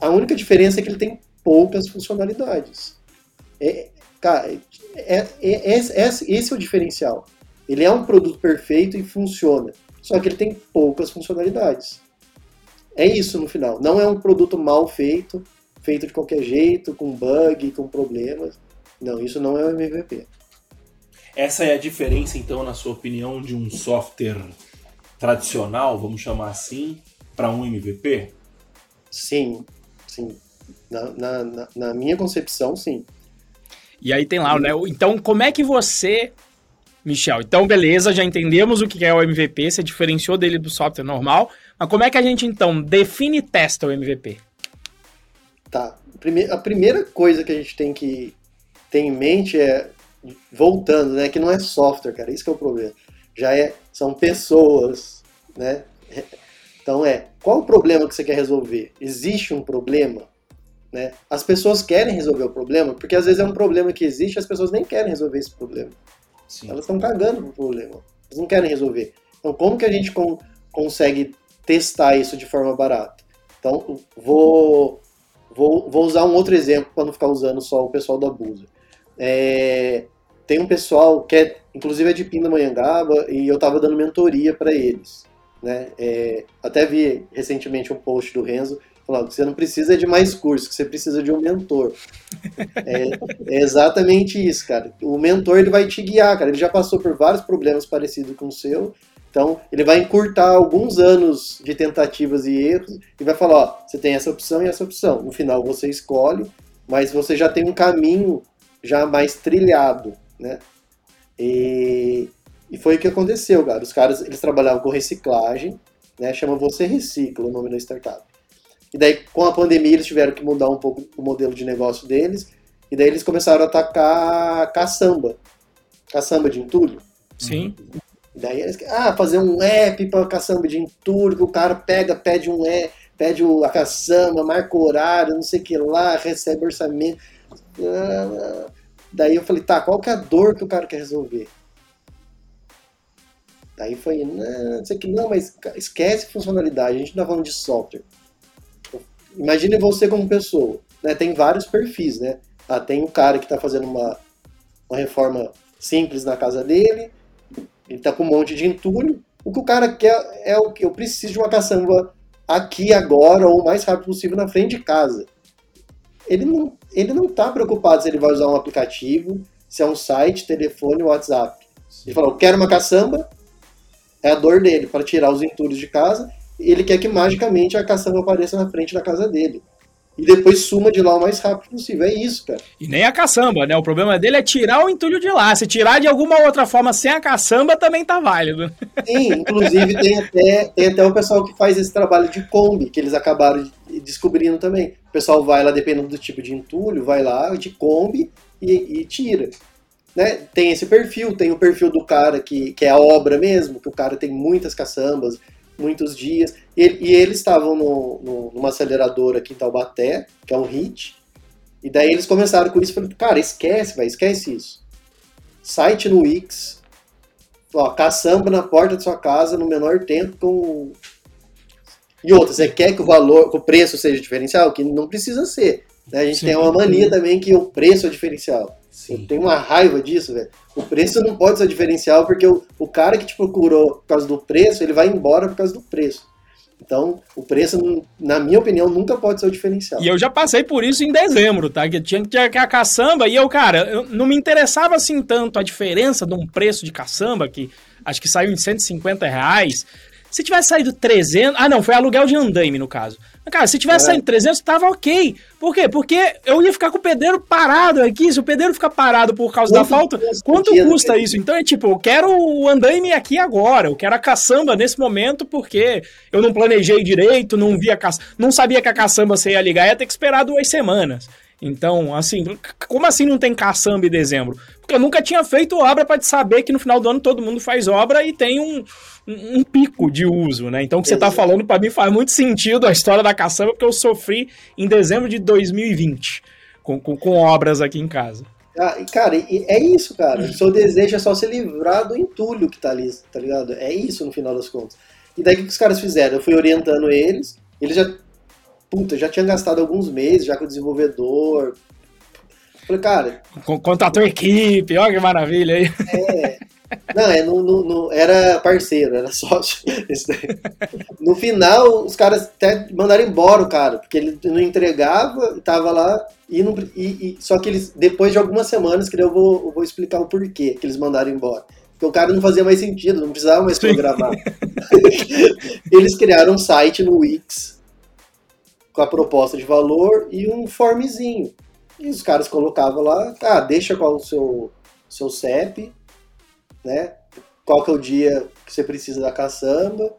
A única diferença é que ele tem poucas funcionalidades. É, cara, é, é, é, esse é o diferencial. Ele é um produto perfeito e funciona, só que ele tem poucas funcionalidades. É isso no final. Não é um produto mal feito, feito de qualquer jeito, com bug, com problemas. Não, isso não é o MVP. Essa é a diferença, então, na sua opinião, de um software tradicional, vamos chamar assim, para um MVP? Sim, sim. Na, na, na, na, minha concepção, sim. E aí tem lá, né? Então, como é que você, Michel? Então, beleza, já entendemos o que é o MVP, você diferenciou dele do software normal, mas como é que a gente, então, define e testa o MVP? Tá. A primeira coisa que a gente tem que ter em mente é, voltando, né, que não é software, cara, isso que é o problema. Já é, são pessoas, né? Então é, qual o problema que você quer resolver? Existe um problema? Né? As pessoas querem resolver o problema, porque às vezes é um problema que existe e as pessoas nem querem resolver esse problema. Sim. Elas estão cagando pro problema. Elas não querem resolver. Então, como que a gente con consegue testar isso de forma barata? Então, vou Vou, vou usar um outro exemplo para não ficar usando só o pessoal da Busa. É, tem um pessoal que é, inclusive é de Pindamonhangaba e eu estava dando mentoria para eles. Né? É, até vi recentemente um post do Renzo falando que você não precisa de mais curso, que você precisa de um mentor. É, é, exatamente isso, cara. O mentor ele vai te guiar, cara. Ele já passou por vários problemas parecidos com o seu então, ele vai encurtar alguns anos de tentativas e erros e vai falar, ó, você tem essa opção e essa opção. No final você escolhe, mas você já tem um caminho já mais trilhado, né? E, e foi o que aconteceu, cara. Os caras, eles trabalhavam com reciclagem, né? Chama Você Recicla o nome da startup. E daí, com a pandemia, eles tiveram que mudar um pouco o modelo de negócio deles. E daí eles começaram a atacar caçamba. Caçamba de entulho. Sim. Daí eles ah, fazer um app para caçamba de entulho, o cara pega, pede um app, pede a caçamba, marca o horário, não sei o que lá, recebe orçamento. Daí eu falei, tá, qual que é a dor que o cara quer resolver? Daí foi, não, sei que não, mas esquece funcionalidade, a gente não tá falando de software. Imagine você como pessoa, né? Tem vários perfis, né? Ah, tem um cara que está fazendo uma, uma reforma simples na casa dele, ele está com um monte de entulho. O que o cara quer é o que eu preciso de uma caçamba aqui agora ou o mais rápido possível na frente de casa. Ele não ele não está preocupado se ele vai usar um aplicativo, se é um site, telefone, WhatsApp. Sim. Ele falou, quero uma caçamba, é a dor dele para tirar os entulhos de casa. Ele quer que magicamente a caçamba apareça na frente da casa dele e depois suma de lá o mais rápido possível. É isso, cara. E nem a caçamba, né? O problema dele é tirar o entulho de lá. Se tirar de alguma outra forma sem a caçamba, também tá válido. Sim, inclusive tem até, tem até o pessoal que faz esse trabalho de Kombi, que eles acabaram descobrindo também. O pessoal vai lá, dependendo do tipo de entulho, vai lá de Kombi e, e tira. Né? Tem esse perfil, tem o perfil do cara que, que é a obra mesmo, que o cara tem muitas caçambas, muitos dias. E, e eles estavam no, no, numa aceleradora aqui em Taubaté, que é um HIT. E daí eles começaram com isso. Falei, cara, esquece, vai, esquece isso. Site no Wix, ó, caçamba na porta de sua casa no menor tempo com. E outra, você quer que o valor, que o preço seja diferencial? Que não precisa ser. Né? A gente Sim. tem uma mania também que o preço é diferencial. Sim. Eu tenho uma raiva disso, velho. O preço não pode ser diferencial, porque o, o cara que te procurou por causa do preço, ele vai embora por causa do preço. Então, o preço, na minha opinião, nunca pode ser o diferencial. E eu já passei por isso em dezembro, tá? Que tinha que ter a caçamba e eu, cara, eu não me interessava assim tanto a diferença de um preço de caçamba, que acho que saiu em 150 reais. Se tivesse saído 300. Ah, não, foi aluguel de andaime no caso. Cara, se tivesse é. saindo 300, tava ok. Por quê? Porque eu ia ficar com o pedreiro parado aqui. Se o pedreiro ficar parado por causa quanto da falta, quanto custa isso? Então é tipo, eu quero o andaime aqui agora. Eu quero a caçamba nesse momento porque eu não planejei direito, não vi a caça... não sabia que a caçamba você ia ligar, ia ter que esperar duas semanas. Então, assim, como assim não tem caçamba em dezembro? Porque eu nunca tinha feito obra para saber que no final do ano todo mundo faz obra e tem um, um, um pico de uso, né? Então o que você está falando para mim faz muito sentido a história da caçamba, porque eu sofri em dezembro de 2020 com, com, com obras aqui em casa. Ah, cara, é isso, cara. O seu desejo é só se livrar do entulho que tá ali, tá ligado? É isso no final das contas. E daí o que os caras fizeram? Eu fui orientando eles, eles já puta, já tinha gastado alguns meses já com o desenvolvedor. Falei, cara. Contratou equipe, olha que maravilha aí. É. Não, é, no, era parceiro, era sócio. no final, os caras até mandaram embora o cara, porque ele não entregava, tava lá, e, não, e, e só que eles, depois de algumas semanas, que eu vou, eu vou explicar o porquê que eles mandaram embora. Porque o cara não fazia mais sentido, não precisava mais programar. eles criaram um site no Wix, com a proposta de valor e um formezinho. E os caras colocavam lá, ah, deixa qual o seu, seu CEP, né? Qual que é o dia que você precisa da caçamba,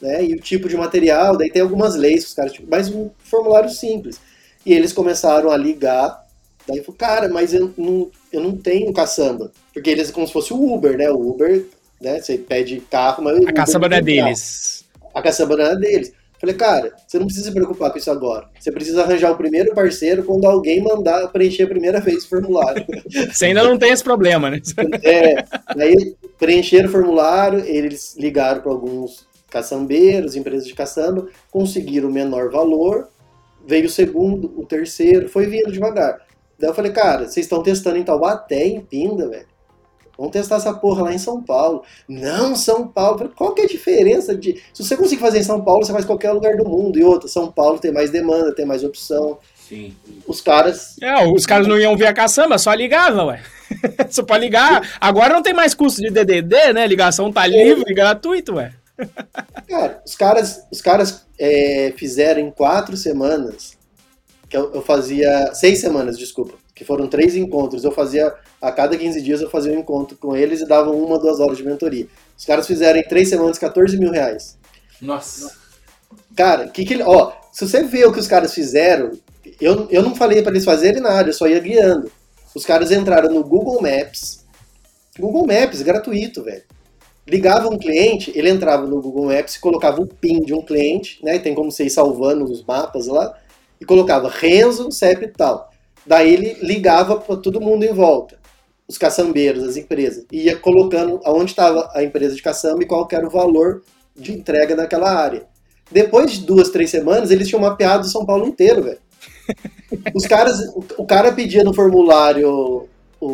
né? E o tipo de material, daí tem algumas leis, os caras, mas um formulário simples. E eles começaram a ligar, daí falou, cara, mas eu não, eu não tenho caçamba. Porque eles é como se fosse o Uber, né? O Uber, né? Você pede carro, mas. A caçamba não é deles. A caçamba não é deles. Falei, cara, você não precisa se preocupar com isso agora. Você precisa arranjar o primeiro parceiro quando alguém mandar preencher a primeira vez o formulário. Você ainda não tem esse problema, né? É, aí preencheram o formulário, eles ligaram para alguns caçambeiros, empresas de caçamba, conseguiram o menor valor, veio o segundo, o terceiro, foi vindo devagar. Daí eu falei, cara, vocês estão testando em Taubaté, em Pinda, velho. Vamos testar essa porra lá em São Paulo. Não, São Paulo. Qual que é a diferença de. Se você conseguir fazer em São Paulo, você faz em qualquer lugar do mundo. E outra, São Paulo tem mais demanda, tem mais opção. Sim. Os caras. É, os caras não iam ver a caçamba, só ligavam, ué. só pra ligar. Agora não tem mais custo de DDD, né? Ligação tá livre, é. gratuito, ué. Cara, os caras, os caras é, fizeram em quatro semanas. Que eu, eu fazia. Seis semanas, desculpa. Que foram três encontros. Eu fazia a cada 15 dias eu fazia um encontro com eles e dava uma, duas horas de mentoria. Os caras fizeram em três semanas 14 mil reais. Nossa. Cara, que que ó, se você vê o que os caras fizeram, eu, eu não falei para eles fazerem nada, eu só ia guiando. Os caras entraram no Google Maps. Google Maps, gratuito, velho. Ligava um cliente, ele entrava no Google Maps e colocava o PIN de um cliente, né? Tem como você ir salvando os mapas lá, e colocava Renzo, CEP e tal. Daí ele ligava para todo mundo em volta. os caçambeiros, as empresas, e ia colocando aonde estava a empresa de caçamba e qual era o valor de entrega daquela área. Depois de duas, três semanas, eles tinham mapeado São Paulo inteiro, velho. Os caras, o, o, cara pedia no formulário o,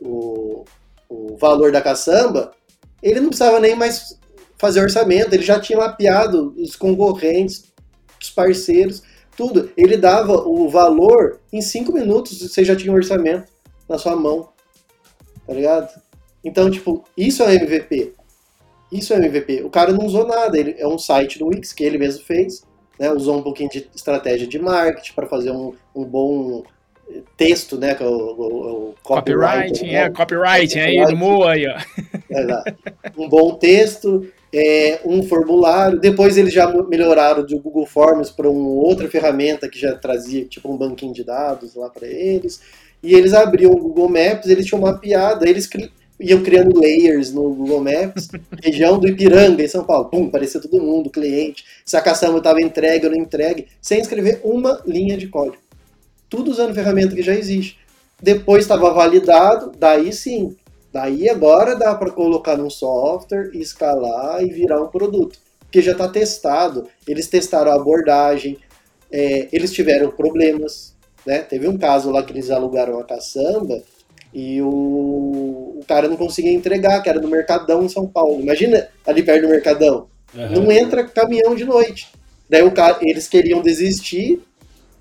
o, o valor da caçamba, ele não precisava nem mais fazer orçamento, ele já tinha mapeado os concorrentes, os parceiros, tudo. Ele dava o valor em cinco minutos, você já tinha um orçamento na sua mão. Tá ligado? Então, tipo, isso é MVP. Isso é MVP. O cara não usou nada, ele é um site do Wix que ele mesmo fez, né? Usou um pouquinho de estratégia de marketing para fazer um, um bom texto, né? Que é o, o, o copywriting, né? é, copywriting, aí do Moa aí, ó. É, um bom texto, é, um formulário. Depois eles já melhoraram do Google Forms para uma outra ferramenta que já trazia tipo um banquinho de dados lá para eles. E eles abriam o Google Maps, eles tinham mapeado, eles cri iam criando layers no Google Maps, região do Ipiranga, em São Paulo. Pum, aparecia todo mundo, cliente, se a caçamba estava entregue ou não entregue, sem escrever uma linha de código tudo usando ferramenta que já existe. Depois estava validado, daí sim. Daí agora dá para colocar num software, escalar e virar um produto. Porque já está testado. Eles testaram a abordagem, é, eles tiveram problemas. Né? Teve um caso lá que eles alugaram a caçamba e o, o cara não conseguia entregar, que era no Mercadão em São Paulo. Imagina ali perto do Mercadão. Uhum. Não entra caminhão de noite. Daí o cara, eles queriam desistir.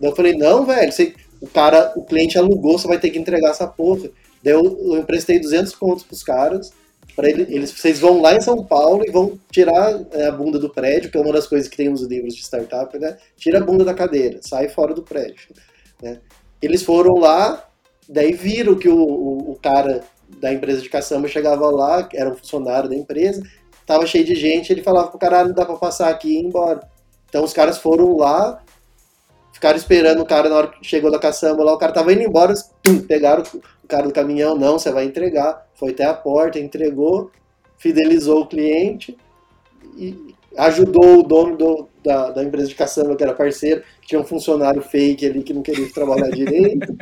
Daí eu falei, não, velho, você, o cara, o cliente alugou, você vai ter que entregar essa porra. Daí eu, eu emprestei 200 contos pros caras, para ele, eles, vocês vão lá em São Paulo e vão tirar é, a bunda do prédio, que é uma das coisas que tem nos livros de startup, né? Tira a bunda da cadeira, sai fora do prédio. Né? Eles foram lá, daí viram que o, o, o cara da empresa de caçamba chegava lá, era um funcionário da empresa, tava cheio de gente, ele falava pro cara, ah, não dá pra passar aqui e ir embora. Então os caras foram lá, Ficaram esperando o cara na hora que chegou da caçamba lá, o cara tava indo embora, tum, pegaram cara do caminhão, não, você vai entregar. Foi até a porta, entregou, fidelizou o cliente e ajudou o dono do, da, da, empresa de caçamba, que era parceiro, tinha um funcionário fake ali que não queria trabalhar direito.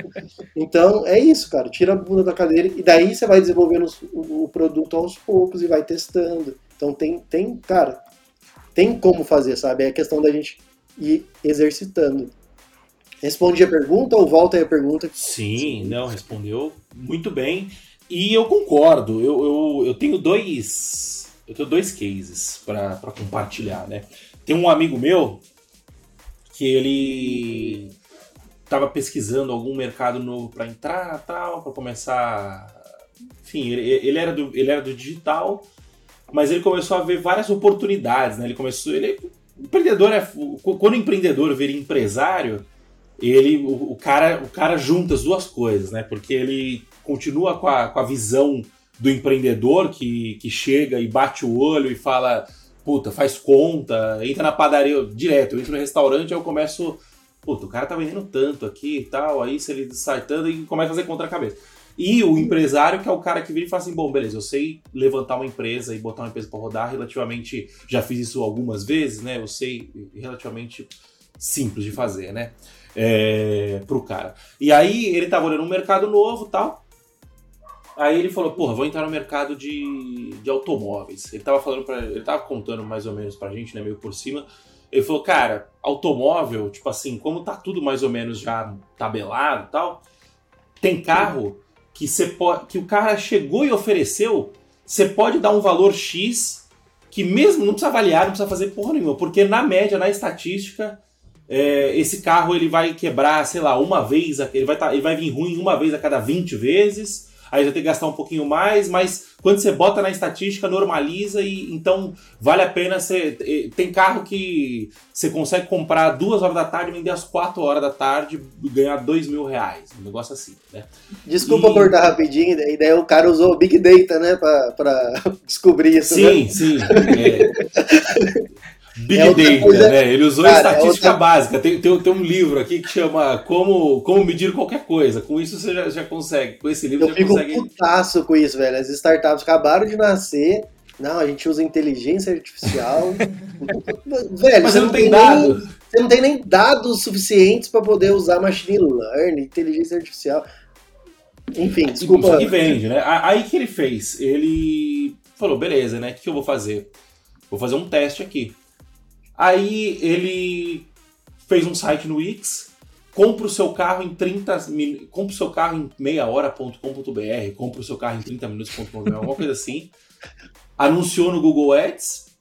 Então, é isso, cara. Tira a bunda da cadeira e daí você vai desenvolvendo o, o produto aos poucos e vai testando. Então, tem, tem, cara, tem como fazer, sabe? É questão da gente ir exercitando. Respondi a pergunta ou volta aí a pergunta? Sim, não, respondeu muito bem. E eu concordo, eu, eu, eu tenho dois. Eu tenho dois cases para compartilhar, né? Tem um amigo meu que ele estava pesquisando algum mercado novo para entrar, tal, para começar. Enfim, ele, ele, era do, ele era do digital, mas ele começou a ver várias oportunidades, né? Ele começou. Ele, empreendedor é. Quando o empreendedor vira empresário, ele o, o, cara o cara junta as duas coisas, né? Porque ele continua com a, com a visão do empreendedor que, que chega e bate o olho e fala, puta, faz conta, entra na padaria direto, eu entro no restaurante, eu começo, puta, o cara tá vendendo tanto aqui e tal, aí se ele sai tanto e começa a fazer contra cabeça. E o empresário, que é o cara que vira e fala assim: bom, beleza, eu sei levantar uma empresa e botar uma empresa para rodar relativamente. Já fiz isso algumas vezes, né? Eu sei relativamente simples de fazer, né? É, pro cara. E aí ele tava olhando um mercado novo tal. Aí ele falou, porra, vou entrar no mercado de, de automóveis. Ele tava falando para ele tava contando mais ou menos pra gente, né, meio por cima. Ele falou, cara, automóvel, tipo assim, como tá tudo mais ou menos já tabelado tal, tem carro que você pode, que o cara chegou e ofereceu, você pode dar um valor X que mesmo não precisa avaliar, não precisa fazer porra nenhuma, porque na média, na estatística, é, esse carro ele vai quebrar, sei lá, uma vez, ele vai, tá, ele vai vir ruim uma vez a cada 20 vezes, aí vai ter que gastar um pouquinho mais, mas quando você bota na estatística, normaliza e então vale a pena você. Tem carro que você consegue comprar duas horas da tarde, vender às quatro horas da tarde e ganhar dois mil reais. Um negócio assim, né? Desculpa e... cortar rapidinho, e daí o cara usou Big Data, né, pra, pra descobrir isso. Sim, né? sim. É... Big é Data, coisa... né? Ele usou Cara, estatística é outra... básica. Tem, tem, tem, um livro aqui que chama Como, Como Medir Qualquer Coisa. Com isso você já, já consegue. Com esse livro Eu você fico consegue. putaço com isso, velho. As startups acabaram de nascer. Não, a gente usa inteligência artificial. velho, Mas você não, tem, tem dados. Você não tem nem dados suficientes para poder usar machine learning, inteligência artificial. Enfim, desculpa. Só que vende, né? Aí que ele fez? Ele falou, beleza, né? O que eu vou fazer? Vou fazer um teste aqui. Aí ele fez um site no Wix, compra o seu carro em 30 compra o seu carro em meia hora.com.br, compra o seu carro em 30 minutos.com.br, alguma coisa assim. Anunciou no Google Ads.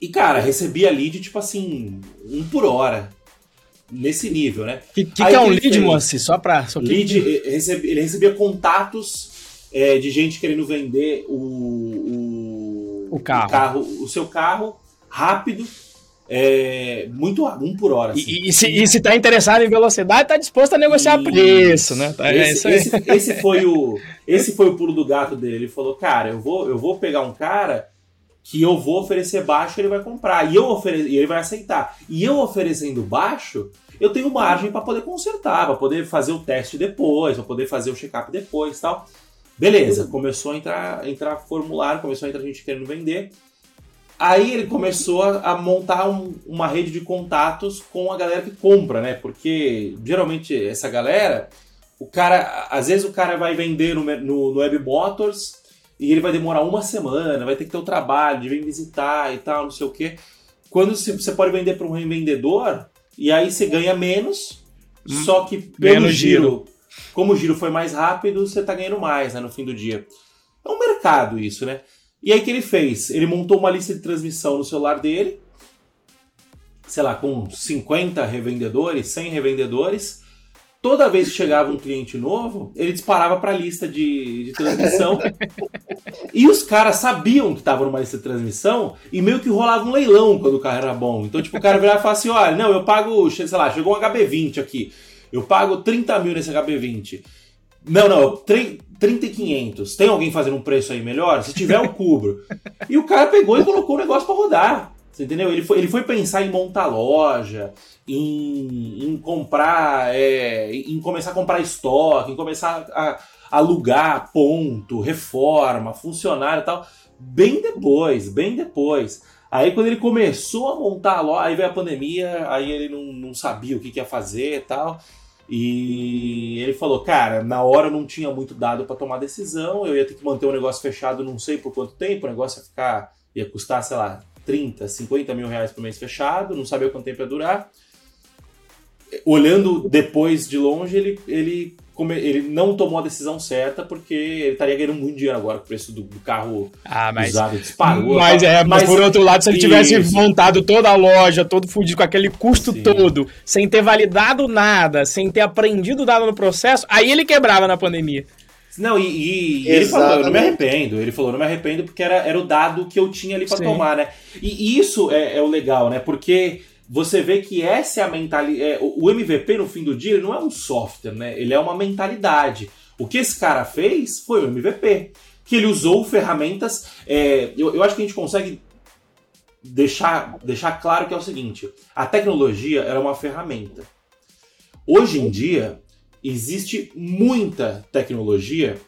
E, cara, recebia lead, tipo assim, um por hora. Nesse nível, né? O que, que, que, é um lead, fez? Moacir? Só pra. Só lead, ele recebia contatos é, de gente querendo vender o, o, o, carro. o, carro. o seu carro rápido é, muito um por hora. Assim. E, e, se, e se tá interessado em velocidade, tá disposto a negociar isso. preço, né? Tá, é esse, é esse, esse, foi o esse foi o pulo do gato dele. Ele falou, cara, eu vou, eu vou pegar um cara que eu vou oferecer baixo ele vai comprar e eu ofere e ele vai aceitar. E eu oferecendo baixo, eu tenho margem para poder consertar, para poder fazer o teste depois, para poder fazer o check-up depois, tal. Beleza, começou a entrar, entrar formulário, começou a entrar gente querendo vender. Aí ele começou a, montar um, uma rede de contatos com a galera que compra, né? Porque geralmente essa galera, o cara, às vezes o cara vai vender no, no, no Web Motors e ele vai demorar uma semana, vai ter que ter o trabalho de vir visitar e tal, não sei o quê. Quando você pode vender para um revendedor e aí você ganha menos, hum, só que pelo giro, giro, como o giro foi mais rápido, você tá ganhando mais né, no fim do dia. É um mercado isso, né? E aí o que ele fez? Ele montou uma lista de transmissão no celular dele, sei lá, com 50 revendedores, 100 revendedores. Toda vez que chegava um cliente novo, ele disparava para a lista de, de transmissão. e os caras sabiam que estava numa lista de transmissão e meio que rolava um leilão quando o carro era bom. Então, tipo, o cara virava e falava assim: olha, não, eu pago, sei lá, chegou um HB20 aqui. Eu pago 30 mil nesse HB20. Não, não, 30,500. Tem alguém fazendo um preço aí melhor? Se tiver, eu cubro. e o cara pegou e colocou o negócio para rodar. Você entendeu? Ele foi, ele foi pensar em montar loja, em, em comprar, é, em começar a comprar estoque, em começar a, a alugar ponto, reforma, funcionário e tal. Bem depois, bem depois. Aí quando ele começou a montar a loja, aí veio a pandemia, aí ele não, não sabia o que, que ia fazer e tal. E ele falou, cara, na hora não tinha muito dado para tomar decisão, eu ia ter que manter o negócio fechado não sei por quanto tempo, o negócio ia ficar, ia custar, sei lá, 30, 50 mil reais por mês fechado, não sabia quanto tempo ia durar. Olhando depois de longe, ele, ele ele não tomou a decisão certa porque ele estaria ganhando muito dinheiro agora com o preço do, do carro ah, mas, usado disparou. Mas, é, mas, mas por outro lado, se ele tivesse isso. montado toda a loja, todo fudido com aquele custo Sim. todo, sem ter validado nada, sem ter aprendido nada no processo, aí ele quebrava na pandemia. Não, e, e ele falou, eu não me arrependo. Ele falou, não me arrependo porque era, era o dado que eu tinha ali para tomar, né? E isso é, é o legal, né? Porque você vê que essa é a mentalidade. É, o MVP, no fim do dia, não é um software, né? Ele é uma mentalidade. O que esse cara fez foi o MVP. Que ele usou ferramentas. É, eu, eu acho que a gente consegue deixar, deixar claro que é o seguinte: a tecnologia é uma ferramenta. Hoje em dia, existe muita tecnologia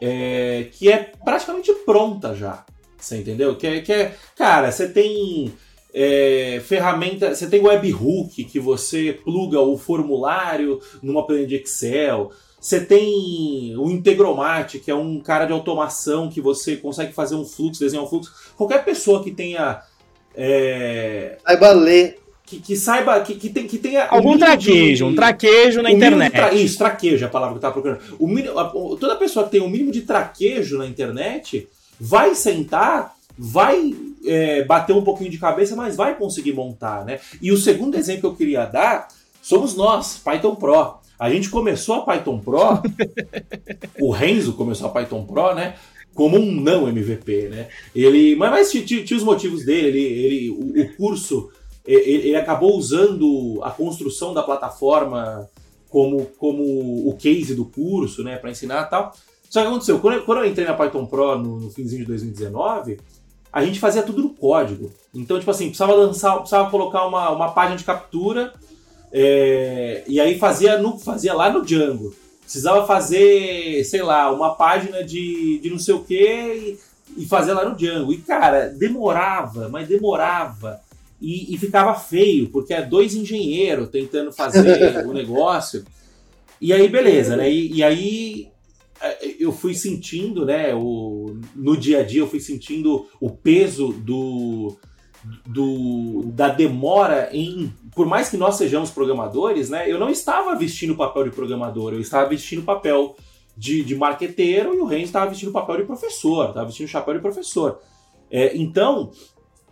é, que é praticamente pronta já. Você entendeu? Que é, que é cara, você tem é, ferramenta, você tem o webhook que você pluga o formulário numa planilha de Excel. Você tem o Integromat, que é um cara de automação que você consegue fazer um fluxo, desenhar um fluxo. Qualquer pessoa que tenha. É, saiba ler. Que, que saiba, que, que, tem, que tenha. Algum traquejo, de, um traquejo na internet. Tra, isso, traquejo é a palavra que eu estava procurando. O mínimo, toda pessoa que tem o um mínimo de traquejo na internet vai sentar vai é, bater um pouquinho de cabeça, mas vai conseguir montar, né? E o segundo exemplo que eu queria dar somos nós, Python Pro. A gente começou a Python Pro, o Renzo começou a Python Pro, né? Como um não MVP, né? Ele, mas, mas tinha, tinha os motivos dele, ele, ele o, o curso, ele, ele, acabou usando a construção da plataforma como, como o case do curso, né? Para ensinar e tal. Só que aconteceu, quando eu, quando eu entrei na Python Pro no, no finzinho de 2019, a gente fazia tudo no código. Então, tipo assim, precisava lançar, precisava colocar uma, uma página de captura é, e aí fazia, no, fazia lá no Django. Precisava fazer, sei lá, uma página de, de não sei o que e, e fazer lá no Django. E, cara, demorava, mas demorava. E, e ficava feio, porque é dois engenheiros tentando fazer o negócio. E aí, beleza, né? E, e aí eu fui sentindo, né, o, no dia a dia, eu fui sentindo o peso do, do, da demora em. Por mais que nós sejamos programadores, né, eu não estava vestindo o papel de programador, eu estava vestindo o papel de, de marqueteiro e o Renzo estava vestindo o papel de professor, estava vestindo o chapéu de professor. É, então,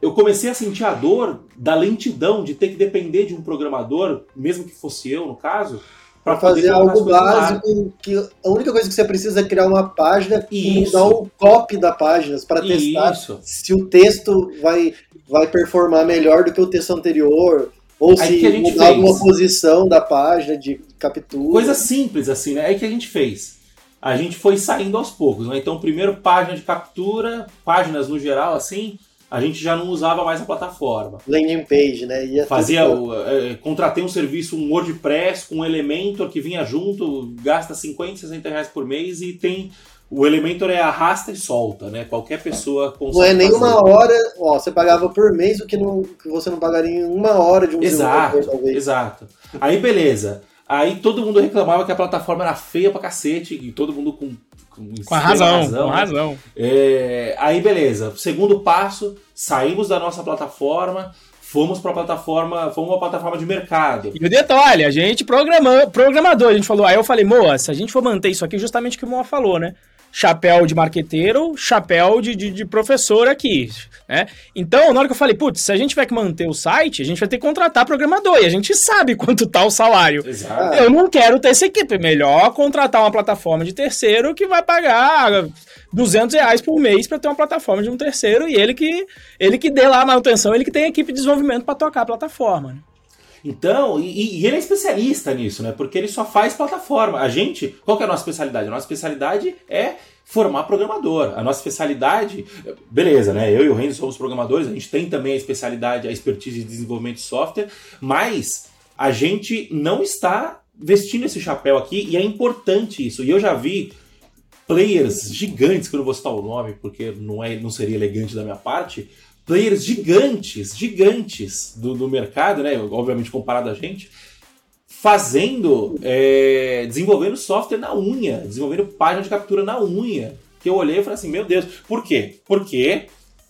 eu comecei a sentir a dor da lentidão de ter que depender de um programador, mesmo que fosse eu, no caso, para fazer algo básico, que a única coisa que você precisa é criar uma página e mudar o copy da página para testar Isso. se o texto vai, vai performar melhor do que o texto anterior, ou Aí se mudar alguma posição da página de captura. Coisa simples assim, né? É que a gente fez. A gente foi saindo aos poucos, né? Então, primeiro página de captura, páginas no geral, assim, a gente já não usava mais a plataforma. Landing page, né? Ia Fazia, o, é, contratei um serviço, um WordPress com um Elementor que vinha junto, gasta 50, 60 reais por mês e tem o Elementor é arrasta e solta, né? Qualquer pessoa consegue. Não é nem uma hora, ó, você pagava por mês o que, não, que você não pagaria em uma hora de um exato, talvez. Exato. Aí beleza. Aí todo mundo reclamava que a plataforma era feia pra cacete, e todo mundo com com, razão, razão, com né? razão. É, aí beleza, segundo passo, saímos da nossa plataforma, fomos para a plataforma, fomos uma plataforma de mercado. E o detalhe, a gente programou, programador, a gente falou, aí eu falei, Moa, se a gente for manter isso aqui, justamente o que o Moa falou, né? Chapéu de marqueteiro, chapéu de, de, de, professor aqui, né? Então, na hora que eu falei, putz, se a gente tiver que manter o site, a gente vai ter que contratar programador, e a gente sabe quanto tá o salário. Exato. Eu não quero ter essa equipe, melhor contratar uma plataforma de terceiro que vai pagar 200 reais por mês para ter uma plataforma de um terceiro, e ele que, ele que dê lá a manutenção, ele que tem a equipe de desenvolvimento para tocar a plataforma, né? Então, e, e, ele é especialista nisso, né? Porque ele só faz plataforma. A gente, qual que é a nossa especialidade? A nossa especialidade é formar programador. A nossa especialidade, beleza, né? Eu e o Renzo somos programadores, a gente tem também a especialidade, a expertise de desenvolvimento de software, mas a gente não está vestindo esse chapéu aqui e é importante isso. E eu já vi players gigantes, que eu não vou citar o nome porque não, é, não seria elegante da minha parte, players gigantes, gigantes do, do mercado, né? Obviamente comparado a gente, fazendo, é, desenvolvendo software na unha, desenvolvendo página de captura na unha. Que eu olhei e falei assim, meu Deus, por quê? Porque,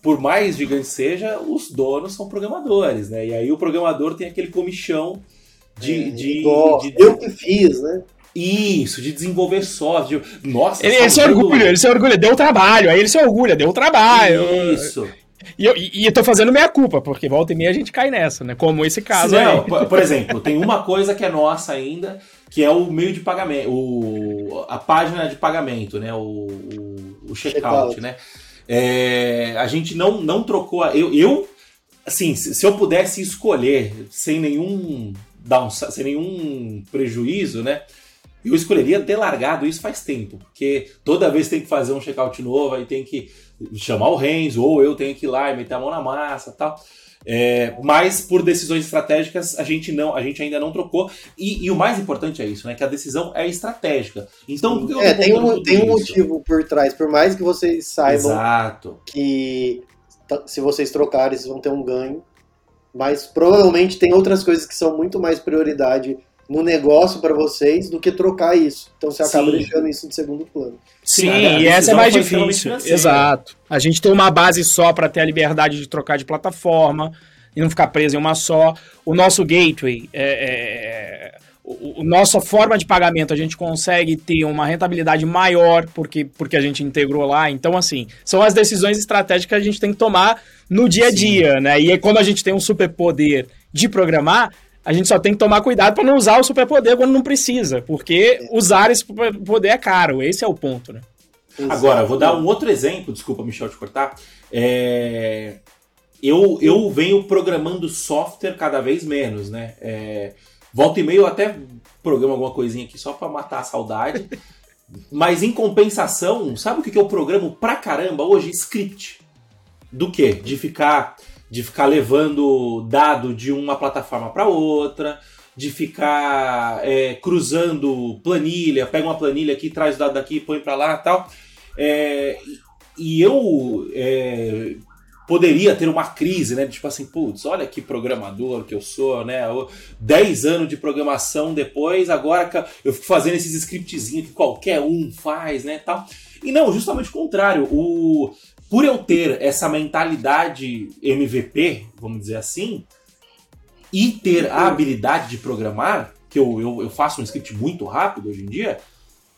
por mais gigante seja, os donos são programadores, né? E aí o programador tem aquele comichão de. É, de, de, eu que fiz, né? Isso, de desenvolver software. De... Nossa, ele, ele se orgulha, ele se orgulha, deu trabalho, aí ele se orgulha, deu trabalho. Isso. E eu, e eu tô fazendo meia culpa, porque volta e meia a gente cai nessa, né? Como esse caso Não, por, por, exemplo, tem uma coisa que é nossa ainda, que é o meio de pagamento, o, a página de pagamento, né? O, o, o checkout, check né? É, a gente não, não trocou. Eu, eu, assim, se eu pudesse escolher sem nenhum, down, sem nenhum prejuízo, né? Eu escolheria ter largado isso faz tempo, porque toda vez tem que fazer um checkout novo, aí tem que chamar o Renzo, ou eu tenho que ir lá e meter a mão na massa tal. É, mas por decisões estratégicas a gente não, a gente ainda não trocou. E, e, o mais importante é isso, né? Que a decisão é estratégica. Então, é, tem um, tem um motivo por trás. Por mais que vocês saibam Exato. que se vocês trocarem, vocês vão ter um ganho. Mas provavelmente tem outras coisas que são muito mais prioridade no negócio para vocês do que trocar isso. Então você acaba Sim. deixando isso de segundo plano. Sim, e essa é mais difícil. Exato. A gente tem uma base só para ter a liberdade de trocar de plataforma e não ficar preso em uma só. O nosso gateway, é, é, o, o, nossa forma de pagamento, a gente consegue ter uma rentabilidade maior porque, porque a gente integrou lá. Então, assim, são as decisões estratégicas que a gente tem que tomar no dia a dia, Sim. né? E aí, quando a gente tem um superpoder de programar, a gente só tem que tomar cuidado para não usar o superpoder quando não precisa, porque usar esse superpoder é caro. Esse é o ponto, né? Agora, vou dar um outro exemplo, desculpa, Michel, te cortar. É... Eu, eu venho programando software cada vez menos, né? É... Volta e meio eu até programo alguma coisinha aqui só para matar a saudade. Mas em compensação, sabe o que eu programo pra caramba hoje? Script. Do quê? De ficar de ficar levando dado de uma plataforma para outra, de ficar é, cruzando planilha, pega uma planilha aqui, traz o dado daqui, põe para lá tal. É, e eu, é, poderia ter uma crise, né? Tipo assim, putz, olha que programador que eu sou, né? 10 anos de programação depois, agora eu fico fazendo esses scriptzinhos que qualquer um faz, né? Tal. E não, justamente o contrário. O, por eu ter essa mentalidade MVP, vamos dizer assim, e ter a habilidade de programar, que eu, eu, eu faço um script muito rápido hoje em dia,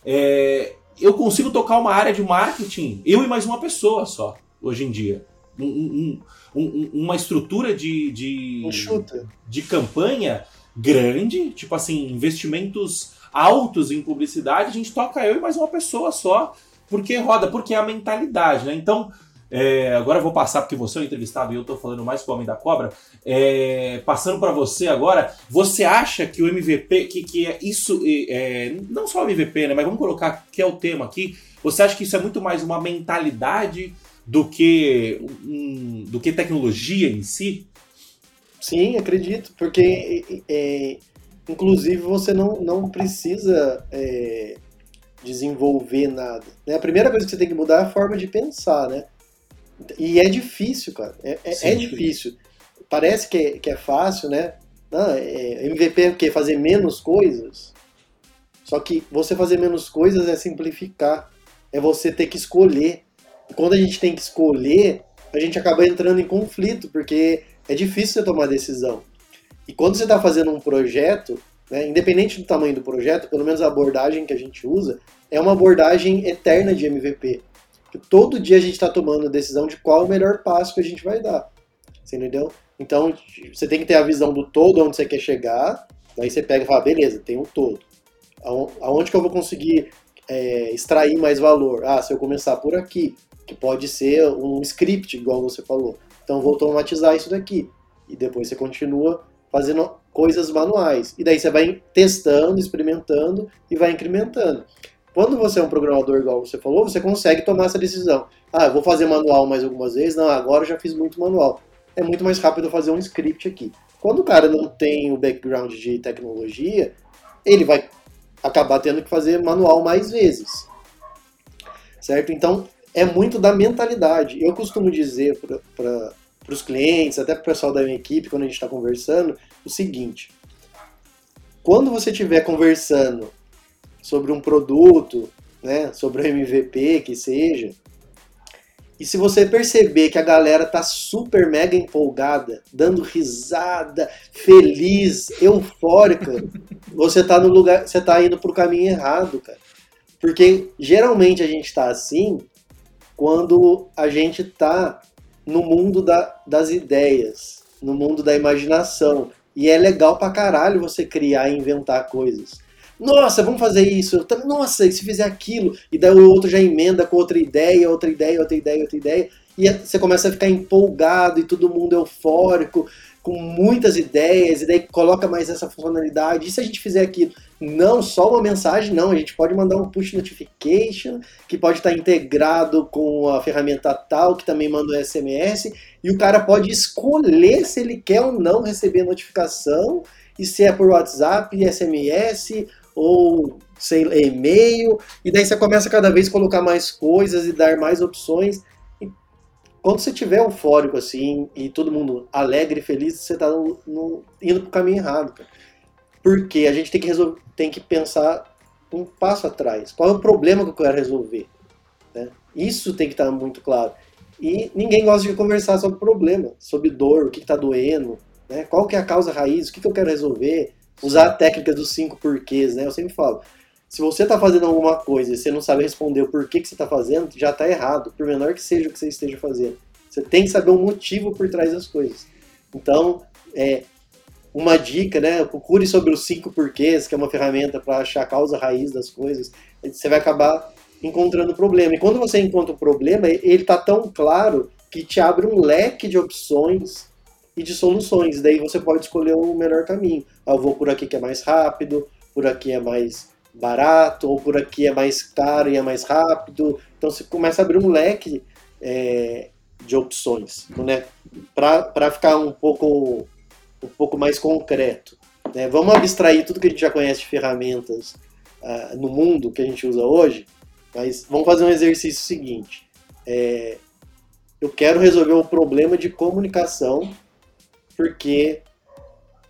é, eu consigo tocar uma área de marketing, eu e mais uma pessoa só, hoje em dia. Um, um, um, uma estrutura de, de, de campanha grande, tipo assim, investimentos altos em publicidade, a gente toca eu e mais uma pessoa só, porque roda, porque é a mentalidade, né? Então, é, agora eu vou passar, porque você é o entrevistado e eu estou falando mais com o Homem da Cobra. É, passando para você agora, você acha que o MVP, que, que é isso, é, não só o MVP, né, mas vamos colocar que é o tema aqui, você acha que isso é muito mais uma mentalidade do que, um, do que tecnologia em si? Sim, acredito, porque é, inclusive você não, não precisa é, desenvolver nada. Né? A primeira coisa que você tem que mudar é a forma de pensar, né? E é difícil, cara. É, é, é difícil. Parece que é, que é fácil, né? Não, é, MVP é o quê? Fazer menos coisas. Só que você fazer menos coisas é simplificar. É você ter que escolher. E quando a gente tem que escolher, a gente acaba entrando em conflito, porque é difícil você tomar decisão. E quando você está fazendo um projeto, né, independente do tamanho do projeto, pelo menos a abordagem que a gente usa, é uma abordagem eterna de MVP todo dia a gente está tomando a decisão de qual é o melhor passo que a gente vai dar. Você entendeu? Então, você tem que ter a visão do todo, onde você quer chegar, daí você pega e fala, beleza, tem um todo. Aonde que eu vou conseguir é, extrair mais valor? Ah, se eu começar por aqui, que pode ser um script, igual você falou. Então, vou automatizar isso daqui. E depois você continua fazendo coisas manuais. E daí você vai testando, experimentando e vai incrementando. Quando você é um programador, igual você falou, você consegue tomar essa decisão. Ah, vou fazer manual mais algumas vezes. Não, agora eu já fiz muito manual. É muito mais rápido fazer um script aqui. Quando o cara não tem o background de tecnologia, ele vai acabar tendo que fazer manual mais vezes. Certo? Então, é muito da mentalidade. Eu costumo dizer para os clientes, até para o pessoal da minha equipe, quando a gente está conversando, o seguinte: quando você estiver conversando sobre um produto, né, sobre o MVP que seja. E se você perceber que a galera tá super mega empolgada, dando risada, feliz, eufórica, você tá no lugar, você tá indo pro caminho errado, cara. Porque geralmente a gente tá assim quando a gente tá no mundo da, das ideias, no mundo da imaginação. E é legal pra caralho você criar e inventar coisas. Nossa, vamos fazer isso. Nossa, e se fizer aquilo? E daí o outro já emenda com outra ideia, outra ideia, outra ideia, outra ideia. E você começa a ficar empolgado e todo mundo eufórico, com muitas ideias, e daí coloca mais essa funcionalidade. E se a gente fizer aquilo? Não só uma mensagem, não. A gente pode mandar um push notification, que pode estar integrado com a ferramenta tal, que também manda um SMS, e o cara pode escolher se ele quer ou não receber notificação, e se é por WhatsApp, SMS ou sei e-mail, e daí você começa cada vez a colocar mais coisas e dar mais opções. E quando você tiver eufórico assim e todo mundo alegre e feliz, você está no, no, indo para o caminho errado. Cara. Porque a gente tem que, resolver, tem que pensar um passo atrás. Qual é o problema que eu quero resolver? Né? Isso tem que estar muito claro. E ninguém gosta de conversar sobre problema, sobre dor, o que está doendo, né? qual que é a causa raiz, o que, que eu quero resolver, usar a técnica dos cinco porquês, né? Eu sempre falo, se você está fazendo alguma coisa e você não sabe responder o porquê que você está fazendo, já está errado, por menor que seja o que você esteja fazendo. Você tem que saber o motivo por trás das coisas. Então, é, uma dica, né? Procure sobre os cinco porquês, que é uma ferramenta para achar a causa raiz das coisas. Você vai acabar encontrando o problema. E quando você encontra o problema, ele está tão claro que te abre um leque de opções e de soluções. Daí você pode escolher o melhor caminho. Ah, eu vou por aqui que é mais rápido, por aqui é mais barato, ou por aqui é mais caro e é mais rápido. Então você começa a abrir um leque é, de opções, né? Para ficar um pouco, um pouco mais concreto. Né? Vamos abstrair tudo que a gente já conhece de ferramentas uh, no mundo que a gente usa hoje, mas vamos fazer um exercício seguinte. É, Eu quero resolver o problema de comunicação, porque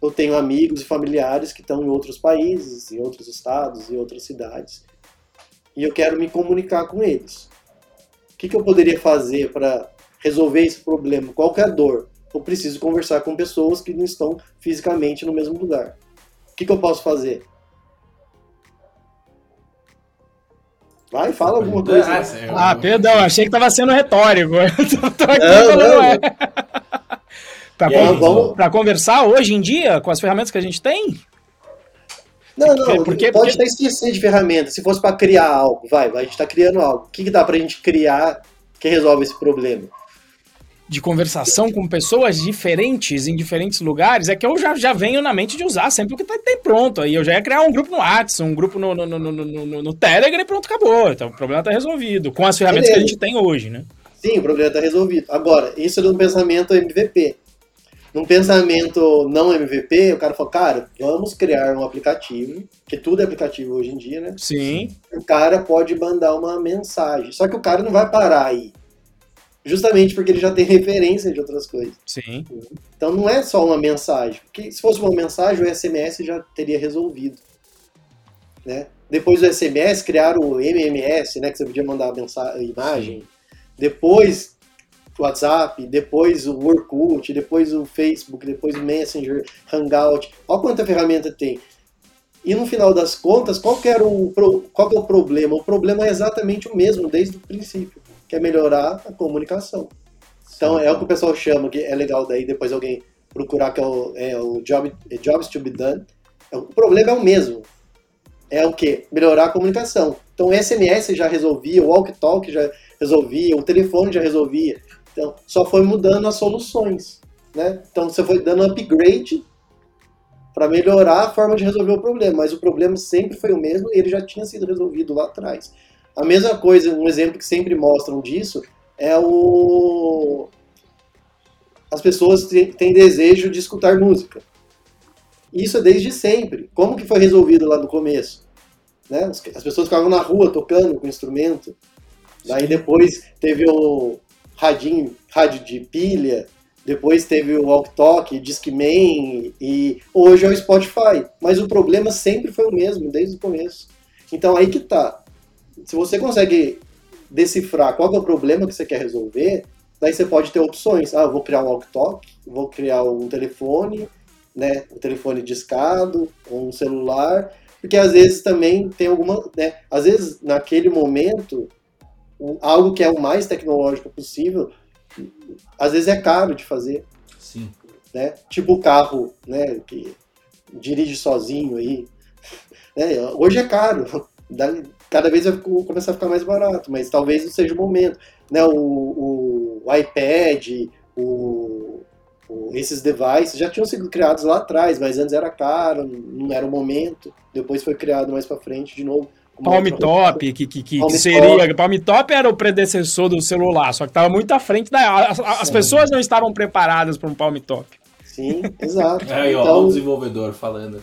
eu tenho amigos e familiares que estão em outros países, em outros estados, em outras cidades, e eu quero me comunicar com eles. O que, que eu poderia fazer para resolver esse problema? Qual é a dor? Eu preciso conversar com pessoas que não estão fisicamente no mesmo lugar. O que, que eu posso fazer? Vai, fala alguma coisa. Ah, perdão, achei que estava sendo retórico. Tô aqui não, não, é. Para con conversar hoje em dia com as ferramentas que a gente tem? Não, não, porque, pode porque... até esquecer de ferramenta. Se fosse para criar algo, vai, vai, a gente está criando algo. O que, que dá para a gente criar que resolve esse problema? De conversação com pessoas diferentes em diferentes lugares, é que eu já, já venho na mente de usar sempre o que tá, tem pronto. Aí eu já ia criar um grupo no WhatsApp, um grupo no, no, no, no, no Telegram e pronto, acabou. Então o problema está resolvido, com as ferramentas Beleza. que a gente tem hoje, né? Sim, o problema está resolvido. Agora, isso é um pensamento MVP num pensamento não MVP, o cara falou, cara, vamos criar um aplicativo, que tudo é aplicativo hoje em dia, né? Sim. O cara pode mandar uma mensagem. Só que o cara não vai parar aí. Justamente porque ele já tem referência de outras coisas. Sim. Então não é só uma mensagem. Porque se fosse uma mensagem, o SMS já teria resolvido. Né? Depois do SMS, criaram o MMS, né? Que você podia mandar mensagem, imagem. Depois WhatsApp, depois o Orkut, depois o Facebook, depois o Messenger, Hangout. Olha quanta ferramenta tem. E no final das contas, qual, que era o, qual é o problema? O problema é exatamente o mesmo desde o princípio, que é melhorar a comunicação. Então é o que o pessoal chama, que é legal daí depois alguém procurar, que é o, é o job, é jobs to be done. O problema é o mesmo. É o que? Melhorar a comunicação. Então o SMS já resolvia, o walk talk já resolvia, o telefone já resolvia. Então, só foi mudando as soluções, né? Então, você foi dando upgrade para melhorar a forma de resolver o problema, mas o problema sempre foi o mesmo e ele já tinha sido resolvido lá atrás. A mesma coisa, um exemplo que sempre mostram disso é o as pessoas têm desejo de escutar música. Isso é desde sempre. Como que foi resolvido lá no começo? Né? As pessoas ficavam na rua tocando com instrumento. Daí depois teve o, radinho, rádio de pilha, depois teve o Walk Talk, Discman e hoje é o Spotify. Mas o problema sempre foi o mesmo, desde o começo. Então aí que tá. Se você consegue decifrar qual é o problema que você quer resolver, daí você pode ter opções. Ah, vou criar um Walk Talk, vou criar um telefone, né, um telefone discado, um celular, porque às vezes também tem alguma, né, às vezes naquele momento algo que é o mais tecnológico possível, às vezes é caro de fazer. Sim. Né? Tipo o carro, né, que dirige sozinho aí. Né? Hoje é caro. Cada vez vai começar a ficar mais barato, mas talvez não seja o momento. Né? O, o, o iPad, o, o, esses devices já tinham sido criados lá atrás, mas antes era caro, não era o momento. Depois foi criado mais para frente de novo. Palm Top, que, que, que, Palm que seria. Top. Palm Top era o predecessor do celular, só que estava muito à frente da. As, as pessoas não estavam preparadas para um Palm Top. Sim, exato. É, então... o desenvolvedor falando.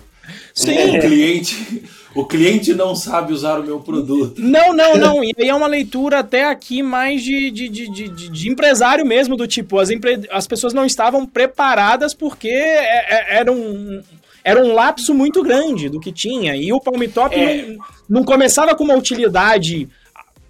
Sim. O cliente, o cliente não sabe usar o meu produto. Não, não, não. E aí é uma leitura até aqui mais de, de, de, de, de empresário mesmo, do tipo, as, empre... as pessoas não estavam preparadas porque é, é, era um, era um lapso muito grande do que tinha. E o Palm Top é. não, não começava com uma utilidade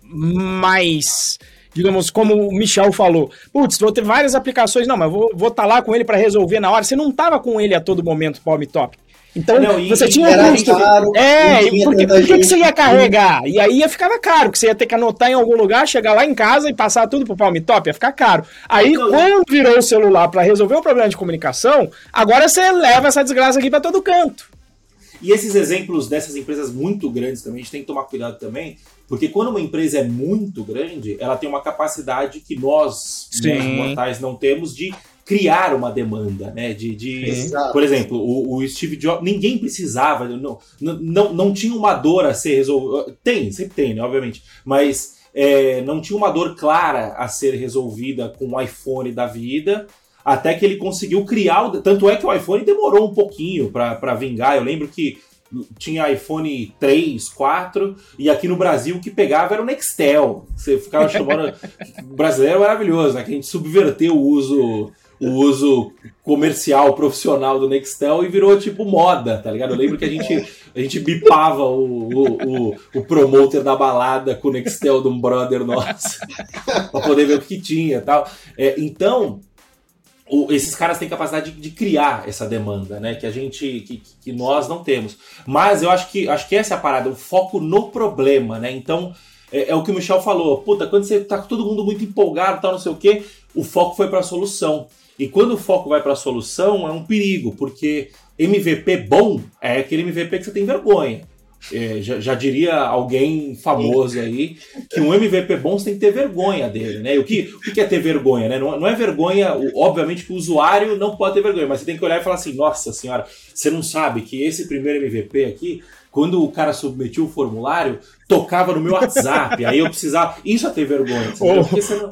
mais digamos, como o Michel falou, putz, vou ter várias aplicações, não, mas vou estar tá lá com ele para resolver na hora. Você não estava com ele a todo momento, Palm Top. Então, não, você tinha um custo. Caro, é, porque, por que, que você ia carregar? E aí ia ficava caro, que você ia ter que anotar em algum lugar, chegar lá em casa e passar tudo pro Palm Top, ia ficar caro. Aí, quando virou o celular para resolver o problema de comunicação, agora você leva essa desgraça aqui para todo canto. E esses exemplos dessas empresas muito grandes também, a gente tem que tomar cuidado também, porque quando uma empresa é muito grande, ela tem uma capacidade que nós, nós mortais, não temos de criar uma demanda, né? De, de por exemplo, o, o, Steve Jobs, ninguém precisava, não, não, não tinha uma dor a ser resolvida. Tem, sempre tem, né? Obviamente, mas é, não tinha uma dor clara a ser resolvida com o iPhone da vida. Até que ele conseguiu criar. O, tanto é que o iPhone demorou um pouquinho para vingar. Eu lembro que tinha iPhone 3, 4, e aqui no Brasil o que pegava era o Nextel. Você ficava chamando. o brasileiro é maravilhoso, né? Que a gente subverteu o uso o uso comercial, profissional do Nextel e virou tipo moda, tá ligado? Eu lembro que a gente, a gente bipava o, o, o, o promoter da balada com o Nextel de um brother nosso pra poder ver o que tinha tal. É, então, o, esses caras têm capacidade de, de, criar essa demanda, né? Que a gente, que, que nós não temos. Mas eu acho que acho que essa é a parada, o foco no problema, né? Então é, é o que o Michel falou. Puta, quando você tá todo mundo muito empolgado, tal, não sei o quê, o foco foi para a solução. E quando o foco vai para a solução, é um perigo, porque MVP bom é aquele MVP que você tem vergonha. É, já, já, diria alguém famoso aí que um MVP bom você tem que ter vergonha dele, né? O que, o que é ter vergonha, né? Não, não é vergonha, obviamente que o usuário não pode ter vergonha, mas você tem que olhar e falar assim: nossa senhora, você não sabe que esse primeiro MVP aqui quando o cara submetia o formulário, tocava no meu WhatsApp. aí eu precisava. Isso é ter vergonha. Oh, não...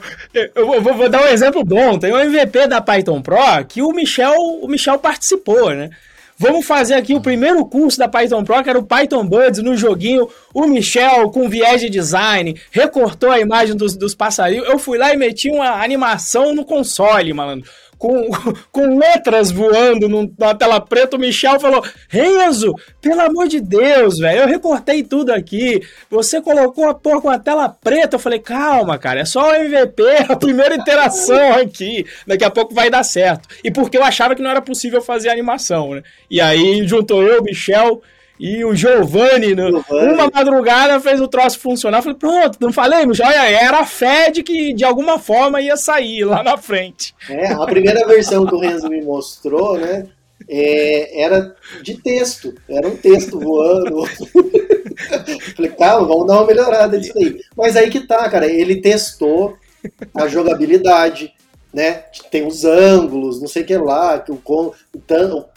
Eu vou, vou, dar um exemplo bom. Tem um MVP da Python Pro que o Michel, o Michel participou, né? Vamos fazer aqui o primeiro curso da Python Pro, que era o Python Buds no joguinho. O Michel, com viés de design, recortou a imagem dos, dos passarinhos. Eu fui lá e meti uma animação no console, malandro com, com letras voando numa tela preta, o Michel falou: Renzo, pelo amor de Deus, velho, eu recortei tudo aqui. Você colocou a porra com a tela preta. Eu falei: calma, cara, é só o MVP, a primeira interação aqui. Daqui a pouco vai dar certo. E porque eu achava que não era possível fazer animação, né? E aí juntou eu, Michel e o Giovanni, no, uma madrugada, fez o troço funcionar. falei, pronto, não falei, mas olha, era a fé de que de alguma forma ia sair lá na frente. É, a primeira versão que o Renzo me mostrou, né? É, era de texto, era um texto voando. falei, calma, vamos dar uma melhorada disso aí. Mas aí que tá, cara, ele testou a jogabilidade, né? Tem os ângulos, não sei o que lá, que o,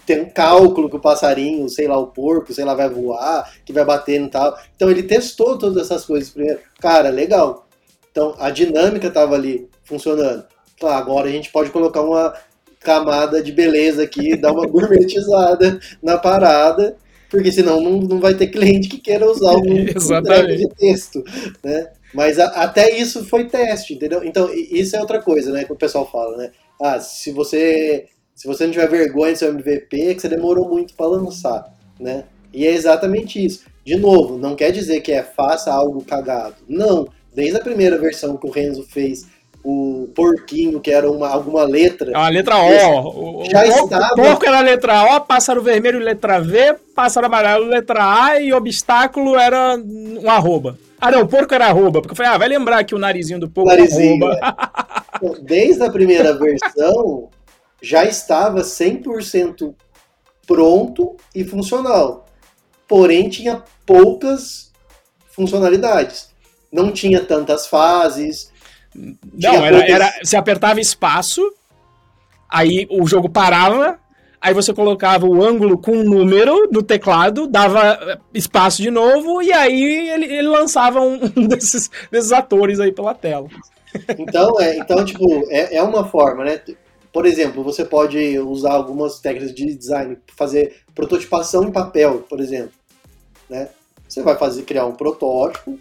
tem um cálculo que o passarinho, sei lá, o porco, sei lá, vai voar, que vai bater e tal. Então ele testou todas essas coisas primeiro. Cara, legal. Então a dinâmica estava ali funcionando. Claro, agora a gente pode colocar uma camada de beleza aqui, dar uma gourmetizada na parada, porque senão não, não vai ter cliente que queira usar um, um de texto, né? Mas a, até isso foi teste, entendeu? Então, isso é outra coisa, né? Que o pessoal fala, né? Ah, se você, se você não tiver vergonha do seu MVP, é que você demorou muito para lançar, né? E é exatamente isso. De novo, não quer dizer que é faça algo cagado. Não. Desde a primeira versão que o Renzo fez, o porquinho, que era uma, alguma letra. É uma letra O. Já o, estava... o porco era letra O, pássaro vermelho letra V, pássaro amarelo letra A e obstáculo era um arroba. Ah, não, o porco era arroba, porque eu falei, ah, vai lembrar que o narizinho do porco narizinho, é arroba. É. Desde a primeira versão, já estava 100% pronto e funcional. Porém, tinha poucas funcionalidades. Não tinha tantas fases. Não, era, era, você apertava espaço, aí o jogo parava, aí você colocava o ângulo com um número no teclado, dava espaço de novo, e aí ele, ele lançava um, desses, desses atores aí pela tela. Então, é, então tipo, é, é uma forma, né? Por exemplo, você pode usar algumas técnicas de design, fazer prototipação em papel, por exemplo. Né? Você vai fazer, criar um protótipo,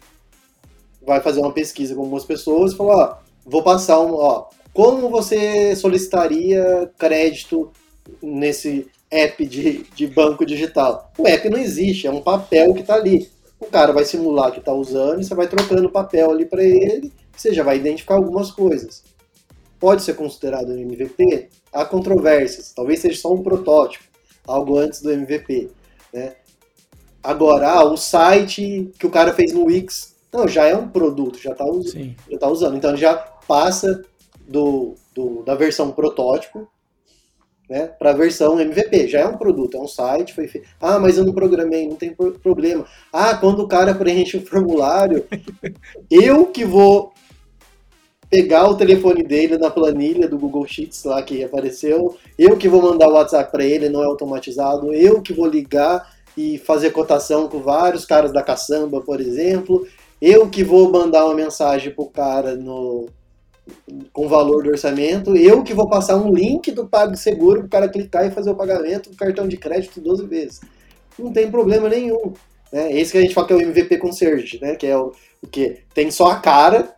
vai fazer uma pesquisa com algumas pessoas e falar, ó, vou passar um, ó, como você solicitaria crédito nesse app de, de banco digital. O app não existe, é um papel que está ali. O cara vai simular que está usando e você vai trocando o papel ali para ele, você já vai identificar algumas coisas. Pode ser considerado um MVP? Há controvérsias, talvez seja só um protótipo, algo antes do MVP. Né? Agora, ah, o site que o cara fez no Wix, não, já é um produto, já está us tá usando. Então já passa do, do, da versão protótipo né, para a versão MVP. Já é um produto, é um site, foi feito. Ah, mas eu não programei, não tem problema. Ah, quando o cara preenche o formulário, eu que vou pegar o telefone dele na planilha do Google Sheets lá que apareceu, eu que vou mandar o WhatsApp para ele, não é automatizado, eu que vou ligar e fazer cotação com vários caras da caçamba, por exemplo, eu que vou mandar uma mensagem pro cara no com valor do orçamento, eu que vou passar um link do PagSeguro para o cara clicar e fazer o pagamento do cartão de crédito 12 vezes. não tem problema nenhum. Né? Esse que a gente fala que é o MVP Concierge, né? que é o, o que tem só a cara,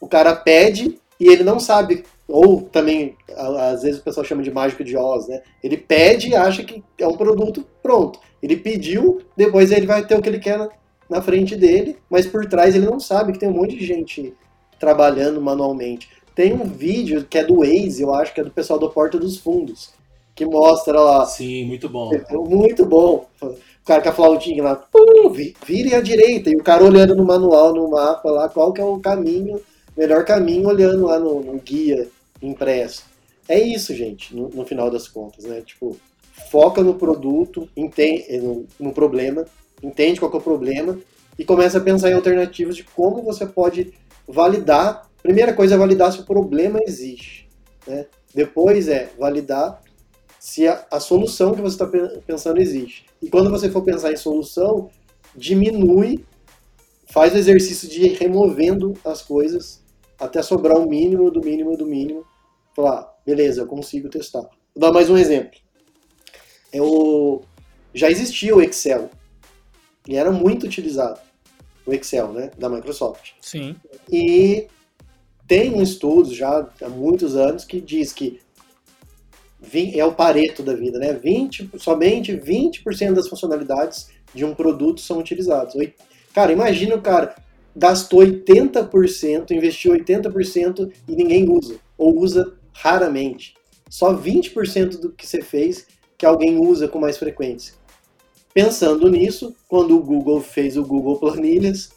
o cara pede e ele não sabe ou também, às vezes o pessoal chama de mágico de Oz, né? Ele pede e acha que é um produto pronto. Ele pediu, depois ele vai ter o que ele quer na frente dele, mas por trás ele não sabe que tem um monte de gente trabalhando manualmente. Tem um vídeo que é do Waze, eu acho que é do pessoal do Porta dos Fundos, que mostra lá. Sim, muito bom. Muito bom. O cara com a flautinha lá, pum, vire à direita, e o cara olhando no manual, no mapa lá, qual que é o caminho, melhor caminho, olhando lá no, no guia impresso. É isso, gente, no, no, final das contas, né? Tipo, foca no produto, entende, no, no problema, entende qual é o problema e começa a pensar em alternativas de como você pode validar. Primeira coisa é validar se o problema existe. Né? Depois é validar se a, a solução que você está pensando existe. E quando você for pensar em solução, diminui, faz o exercício de ir removendo as coisas até sobrar o mínimo do mínimo do mínimo falar, beleza, eu consigo testar. Vou dar mais um exemplo. É o... Já existia o Excel e era muito utilizado o Excel, né, da Microsoft. Sim. E tem um estudo já há muitos anos que diz que é o pareto da vida, né? 20, somente 20% das funcionalidades de um produto são utilizadas. Cara, imagina o cara gastou 80%, investiu 80% e ninguém usa, ou usa raramente. Só 20% do que você fez que alguém usa com mais frequência. Pensando nisso, quando o Google fez o Google Planilhas,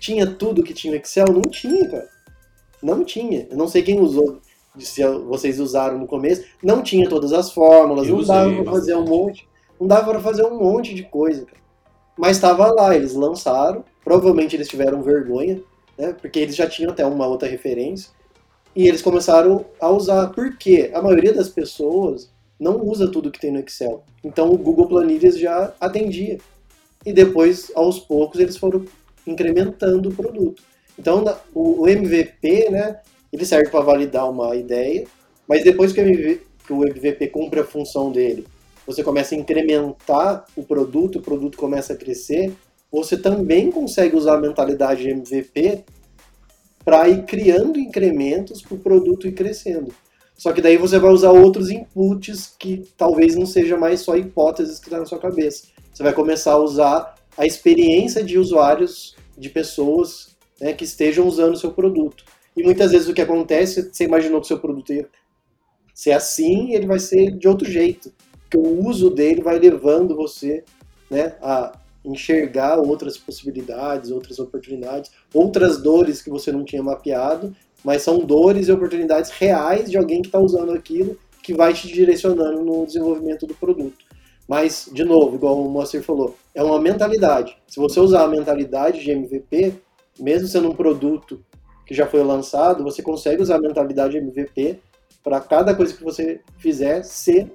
tinha tudo que tinha Excel? Não tinha, cara. Não tinha. Eu não sei quem usou, se vocês usaram no começo. Não tinha todas as fórmulas, Eu não dava para fazer um monte. Não dava para fazer um monte de coisa, cara. Mas estava lá, eles lançaram. Provavelmente eles tiveram vergonha, né? Porque eles já tinham até uma outra referência. E eles começaram a usar. Por quê? A maioria das pessoas não usa tudo que tem no Excel. Então o Google Planilhas já atendia. E depois, aos poucos, eles foram incrementando o produto. Então o MVP, né, ele serve para validar uma ideia, mas depois que o, MVP, cumpre a função dele, você começa a incrementar o produto, o produto começa a crescer, você também consegue usar a mentalidade de MVP para ir criando incrementos para o produto ir crescendo. Só que daí você vai usar outros inputs que talvez não seja mais só hipóteses que está na sua cabeça. Você vai começar a usar a experiência de usuários, de pessoas né, que estejam usando o seu produto. E muitas vezes o que acontece, você imaginou que o seu produto ia ser assim, ele vai ser de outro jeito. Porque o uso dele vai levando você né, a enxergar outras possibilidades, outras oportunidades, outras dores que você não tinha mapeado, mas são dores e oportunidades reais de alguém que está usando aquilo que vai te direcionando no desenvolvimento do produto. Mas, de novo, igual o Moacir falou, é uma mentalidade. Se você usar a mentalidade de MVP, mesmo sendo um produto que já foi lançado, você consegue usar a mentalidade de MVP para cada coisa que você fizer ser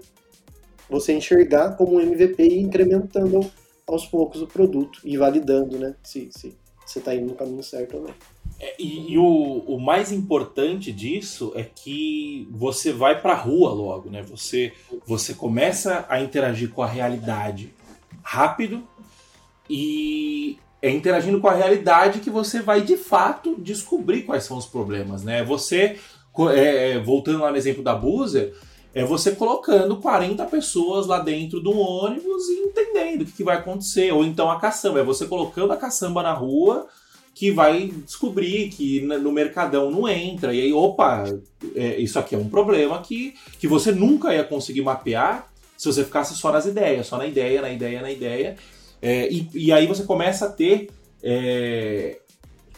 você enxergar como um MVP e incrementando aos poucos o produto e validando, né? Se você está indo no caminho certo ou não. É, e, e o, o, mais importante disso é que você vai para a rua logo, né? Você, você começa a interagir com a realidade rápido e é interagindo com a realidade que você vai de fato descobrir quais são os problemas, né? Você, é, é voltando lá no exemplo da Boozer, é você colocando 40 pessoas lá dentro do ônibus e entendendo o que, que vai acontecer. Ou então a caçamba, é você colocando a caçamba na rua que vai descobrir que no Mercadão não entra. E aí, opa, é, isso aqui é um problema que, que você nunca ia conseguir mapear se você ficasse só nas ideias, só na ideia, na ideia, na ideia. É, e, e, aí você começa a ter é,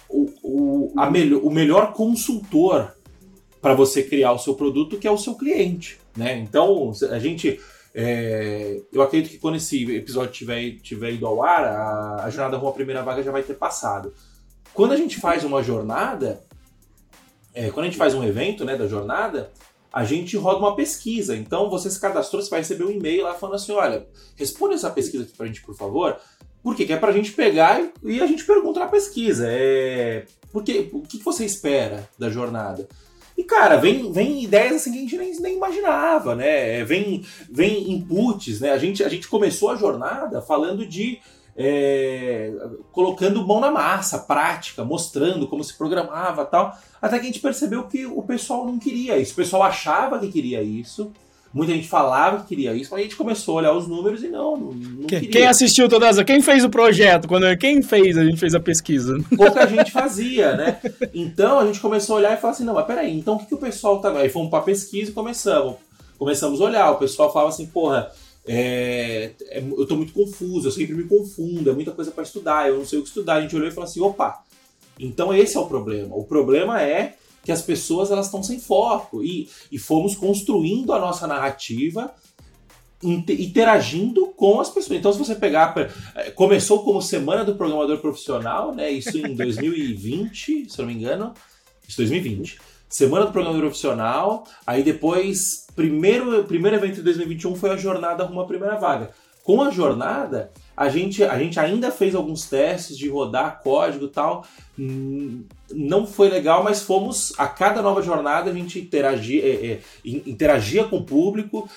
o, o, a melhor, o melhor consultor para você criar o seu produto, que é o seu cliente. Né? Então, a gente. É, eu acredito que quando esse episódio tiver, tiver ido ao ar, a, a jornada à primeira vaga já vai ter passado. Quando a gente faz uma jornada, é, quando a gente faz um evento né, da jornada, a gente roda uma pesquisa. Então você se cadastrou, você vai receber um e-mail lá falando assim: olha, responde essa pesquisa aqui pra gente, por favor. Por quê? Que é pra gente pegar e, a gente pergunta na pesquisa. É, porque, o que você espera da jornada? E, cara, vem, vem ideias assim que a gente nem, nem imaginava, né? Vem, vem inputs, né? A gente, a gente começou a jornada falando de. É, colocando mão na massa, prática, mostrando como se programava tal. Até que a gente percebeu que o pessoal não queria isso. O pessoal achava que queria isso. Muita gente falava que queria isso, mas a gente começou a olhar os números e não, não, não quem, quem, assistiu todas essa? Quem fez o projeto? Quando, quem fez? A gente fez a pesquisa. Pouca gente fazia, né? Então a gente começou a olhar e falar assim, não, mas peraí, então o que, que o pessoal tá... Aí fomos pra pesquisa e começamos. Começamos a olhar, o pessoal falava assim, porra, é, é, eu tô muito confuso, eu sempre me confundo, é muita coisa para estudar, eu não sei o que estudar. A gente olhou e falou assim, opa, então esse é o problema. O problema é que as pessoas elas estão sem foco e, e fomos construindo a nossa narrativa interagindo com as pessoas. Então, se você pegar, é, começou como Semana do Programador Profissional, né? Isso em 2020, se eu não me engano, isso 2020. Semana do Programador Profissional, aí depois, primeiro, primeiro evento de 2021 foi a jornada Rumo à Primeira Vaga. Com a jornada, a gente, a gente ainda fez alguns testes de rodar código e tal. Hum, não foi legal, mas fomos a cada nova jornada a gente interagia, é, é, interagia com o público,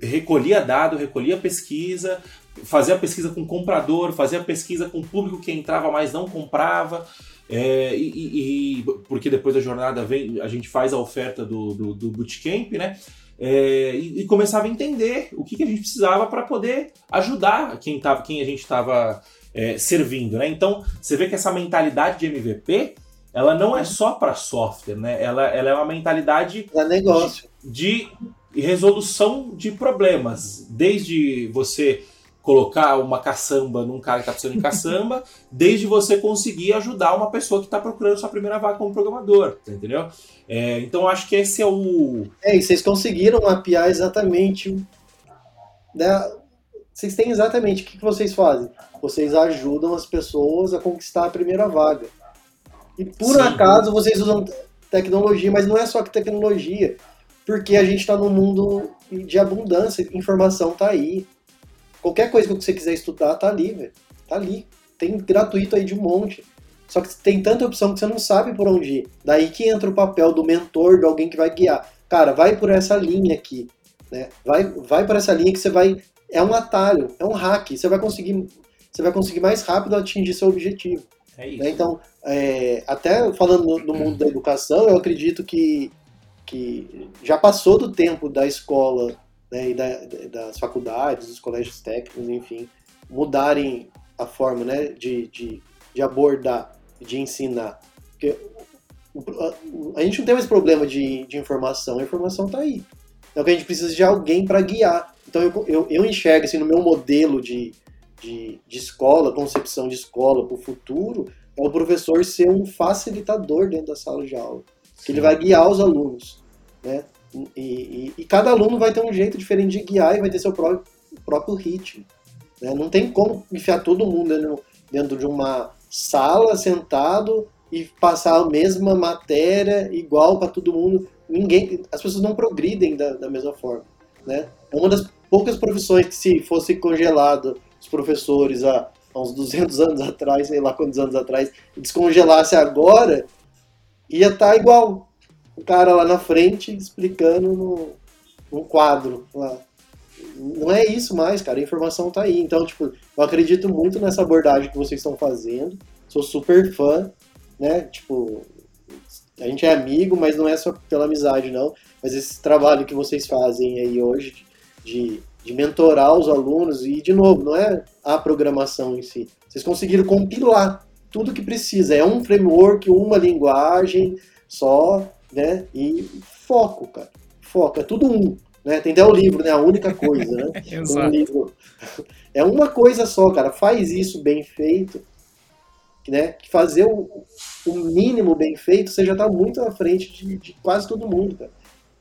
recolhia dado, recolhia pesquisa, fazia pesquisa com o comprador, fazia pesquisa com o público que entrava, mas não comprava. É, e, e, porque depois da jornada vem, a gente faz a oferta do, do, do bootcamp, né? É, e, e, começava a entender o que, que a gente precisava para poder ajudar quem, tava, quem a gente estava é, servindo, né? Então, você vê que essa mentalidade de MVP, ela não é só para software, né? Ela, ela é uma mentalidade para negócio. De, de resolução de problemas, desde você colocar uma caçamba num cara que está precisando de caçamba, desde você conseguir ajudar uma pessoa que está procurando sua primeira vaga como programador, entendeu? É, então acho que esse é o. É, e vocês conseguiram mapear exatamente. Né? Vocês têm exatamente o que, que vocês fazem? Vocês ajudam as pessoas a conquistar a primeira vaga. E por Sim. acaso vocês usam tecnologia, mas não é só que tecnologia, porque a gente está num mundo de abundância, informação está aí. Qualquer coisa que você quiser estudar tá ali, velho. Tá ali. Tem gratuito aí de um monte. Só que tem tanta opção que você não sabe por onde ir. Daí que entra o papel do mentor, de alguém que vai guiar. Cara, vai por essa linha aqui. Né? Vai, vai por essa linha que você vai. É um atalho, é um hack. Você vai conseguir, você vai conseguir mais rápido atingir seu objetivo. É isso. Né? Então, é, até falando no, no, mundo da educação, eu acredito que, que já passou do tempo da escola né, e da, das faculdades, dos colégios técnicos, enfim, mudarem a forma né, de, de, de abordar, de ensinar. Porque a, a gente não tem mais problema de, de informação, a informação está aí. Então a gente precisa de alguém para guiar. Então eu, eu, eu, enxergo assim, no meu modelo de, de, de escola, concepção de escola para o futuro, é o professor ser um facilitador dentro da sala de aula. Que ele vai guiar os alunos. Né? E, e, e, cada aluno vai ter um jeito diferente de guiar e vai ter seu próprio, próprio ritmo. Né? Não tem como enfiar todo mundo dentro, de uma sala, sentado, e passar a mesma matéria igual para todo mundo. Ninguém, as pessoas não progridem da, da mesma forma. Né? É uma das poucas profissões que se fosse congelado os professores há, há uns 200 anos atrás, sei lá quantos anos atrás, descongelasse agora, ia estar tá igual o cara lá na frente explicando no, no quadro lá. Não é isso mais, cara. A informação tá aí. Então, tipo, eu acredito muito nessa abordagem que vocês estão fazendo. Sou super fã, né? Tipo, a gente é amigo, mas não é só pela amizade, não. Mas esse trabalho que vocês fazem aí hoje de, de mentorar os alunos, e de novo, não é a programação em si. Vocês conseguiram compilar tudo que precisa. É um framework, uma linguagem só, né? E foco, cara. Foco, é tudo um. Né? Tem até o livro, né? A única coisa, né? Exato. Um livro. É uma coisa só, cara. Faz isso bem feito, né? Que fazer o, o mínimo bem feito, você já está muito à frente de, de, quase todo mundo, cara.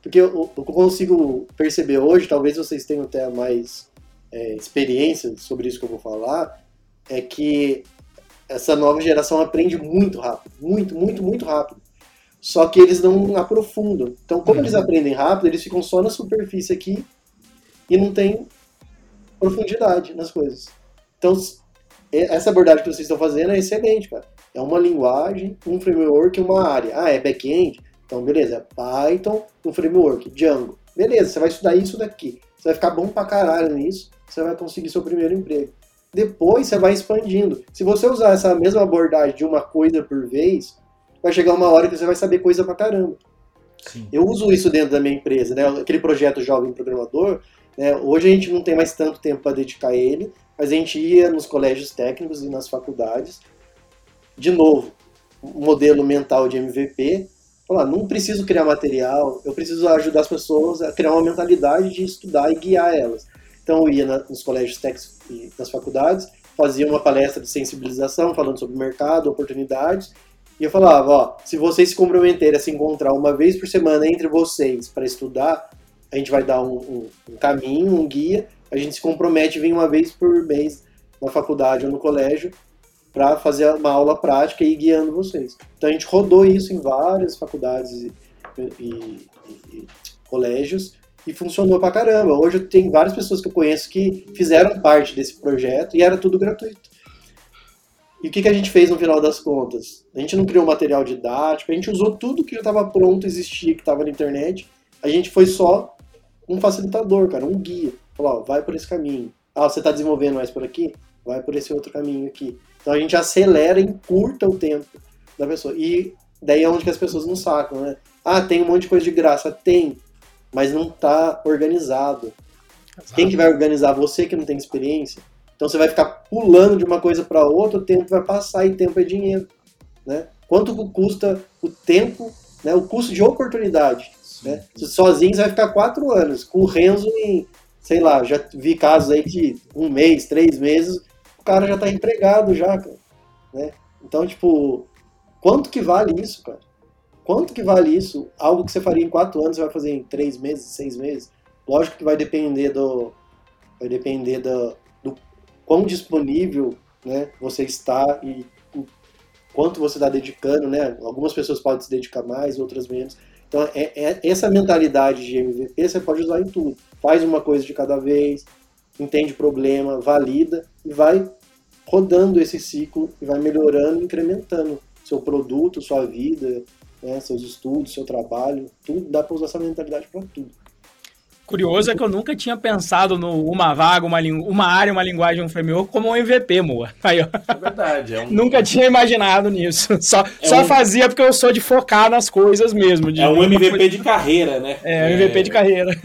Porque o que eu consigo perceber hoje, talvez vocês tenham até mais é, experiência sobre isso que eu vou falar, é que essa nova geração aprende muito rápido, muito, muito, muito rápido só que eles não aprofundam. Então, como uhum. eles aprendem rápido, eles ficam só na superfície aqui e não tem profundidade nas coisas. Então, essa abordagem que vocês estão fazendo é excelente, cara. É uma linguagem, um framework, uma área. Ah, é back-end? Então, beleza, é Python, um framework, Django. Beleza, você vai estudar isso daqui. Você vai ficar bom pra caralho nisso, você vai conseguir seu primeiro emprego. Depois você vai expandindo. Se você usar essa mesma abordagem de uma coisa por vez, vai chegar uma hora que você vai saber coisa pra caramba. Sim. Eu uso isso dentro da minha empresa, né? Aquele projeto Jovem Programador, né? hoje a gente não tem mais tanto tempo para dedicar a ele, mas a gente ia nos colégios técnicos e nas faculdades. De novo, um modelo mental de MVP, falar, não preciso criar material, eu preciso ajudar as pessoas a criar uma mentalidade de estudar e guiar elas. Então eu ia na, nos colégios técnicos e nas faculdades, fazia uma palestra de sensibilização falando sobre mercado, oportunidades, e eu falava, ó, se vocês se comprometerem a se encontrar uma vez por semana entre vocês para estudar, a gente vai dar um, um, um, caminho, um guia, a gente se compromete a vir uma vez por mês na faculdade ou no colégio para fazer uma aula prática e ir guiando vocês. Então a gente rodou isso em várias faculdades e, e, e, e colégios e funcionou pra caramba. Hoje tem várias pessoas que eu conheço que fizeram parte desse projeto e era tudo gratuito. E o que, que a gente fez no final das contas? A gente não criou material didático, a gente usou tudo que estava pronto, existia, que estava na internet. A gente foi só um facilitador, cara, um guia. Falou, ó, vai por esse caminho. Ah, você está desenvolvendo mais por aqui? Vai por esse outro caminho aqui. Então a gente acelera e encurta o tempo da pessoa. E daí é onde que as pessoas não sacam, né? Ah, tem um monte de coisa de graça. Tem, mas não está organizado. Exato. Quem que vai organizar? Você que não tem experiência. Então você vai ficar pulando de uma coisa para outra, o tempo vai passar e tempo é dinheiro. Né? Quanto custa o tempo, né? o custo de oportunidade? Né? Sozinho você vai ficar quatro anos. Com o Renzo, em, sei lá, já vi casos aí de um mês, três meses, o cara já está empregado já, cara, né? Então, tipo, quanto que vale isso, cara? Quanto que vale isso? Algo que você faria em quatro anos, você vai fazer em três meses, seis meses? Lógico que vai depender do. Vai depender do quão disponível né, você está e o quanto você está dedicando, né? Algumas pessoas podem se dedicar mais, outras menos. Então, é, é, essa mentalidade de MVP você pode usar em tudo. Faz uma coisa de cada vez, entende o problema, valida e vai rodando esse ciclo e vai melhorando, incrementando seu produto, sua vida, né, seus estudos, seu trabalho, tudo dá para usar essa mentalidade para tudo. Curioso é que eu nunca tinha pensado no uma vaga, uma, uma área, uma linguagem, um framework como um MVP, Moa. Aí, ó. É verdade. É um... nunca tinha imaginado nisso. Só, é só um... fazia porque eu sou de focar nas coisas mesmo. é um MVP coisa... de carreira, né? É, um MVP é... de carreira.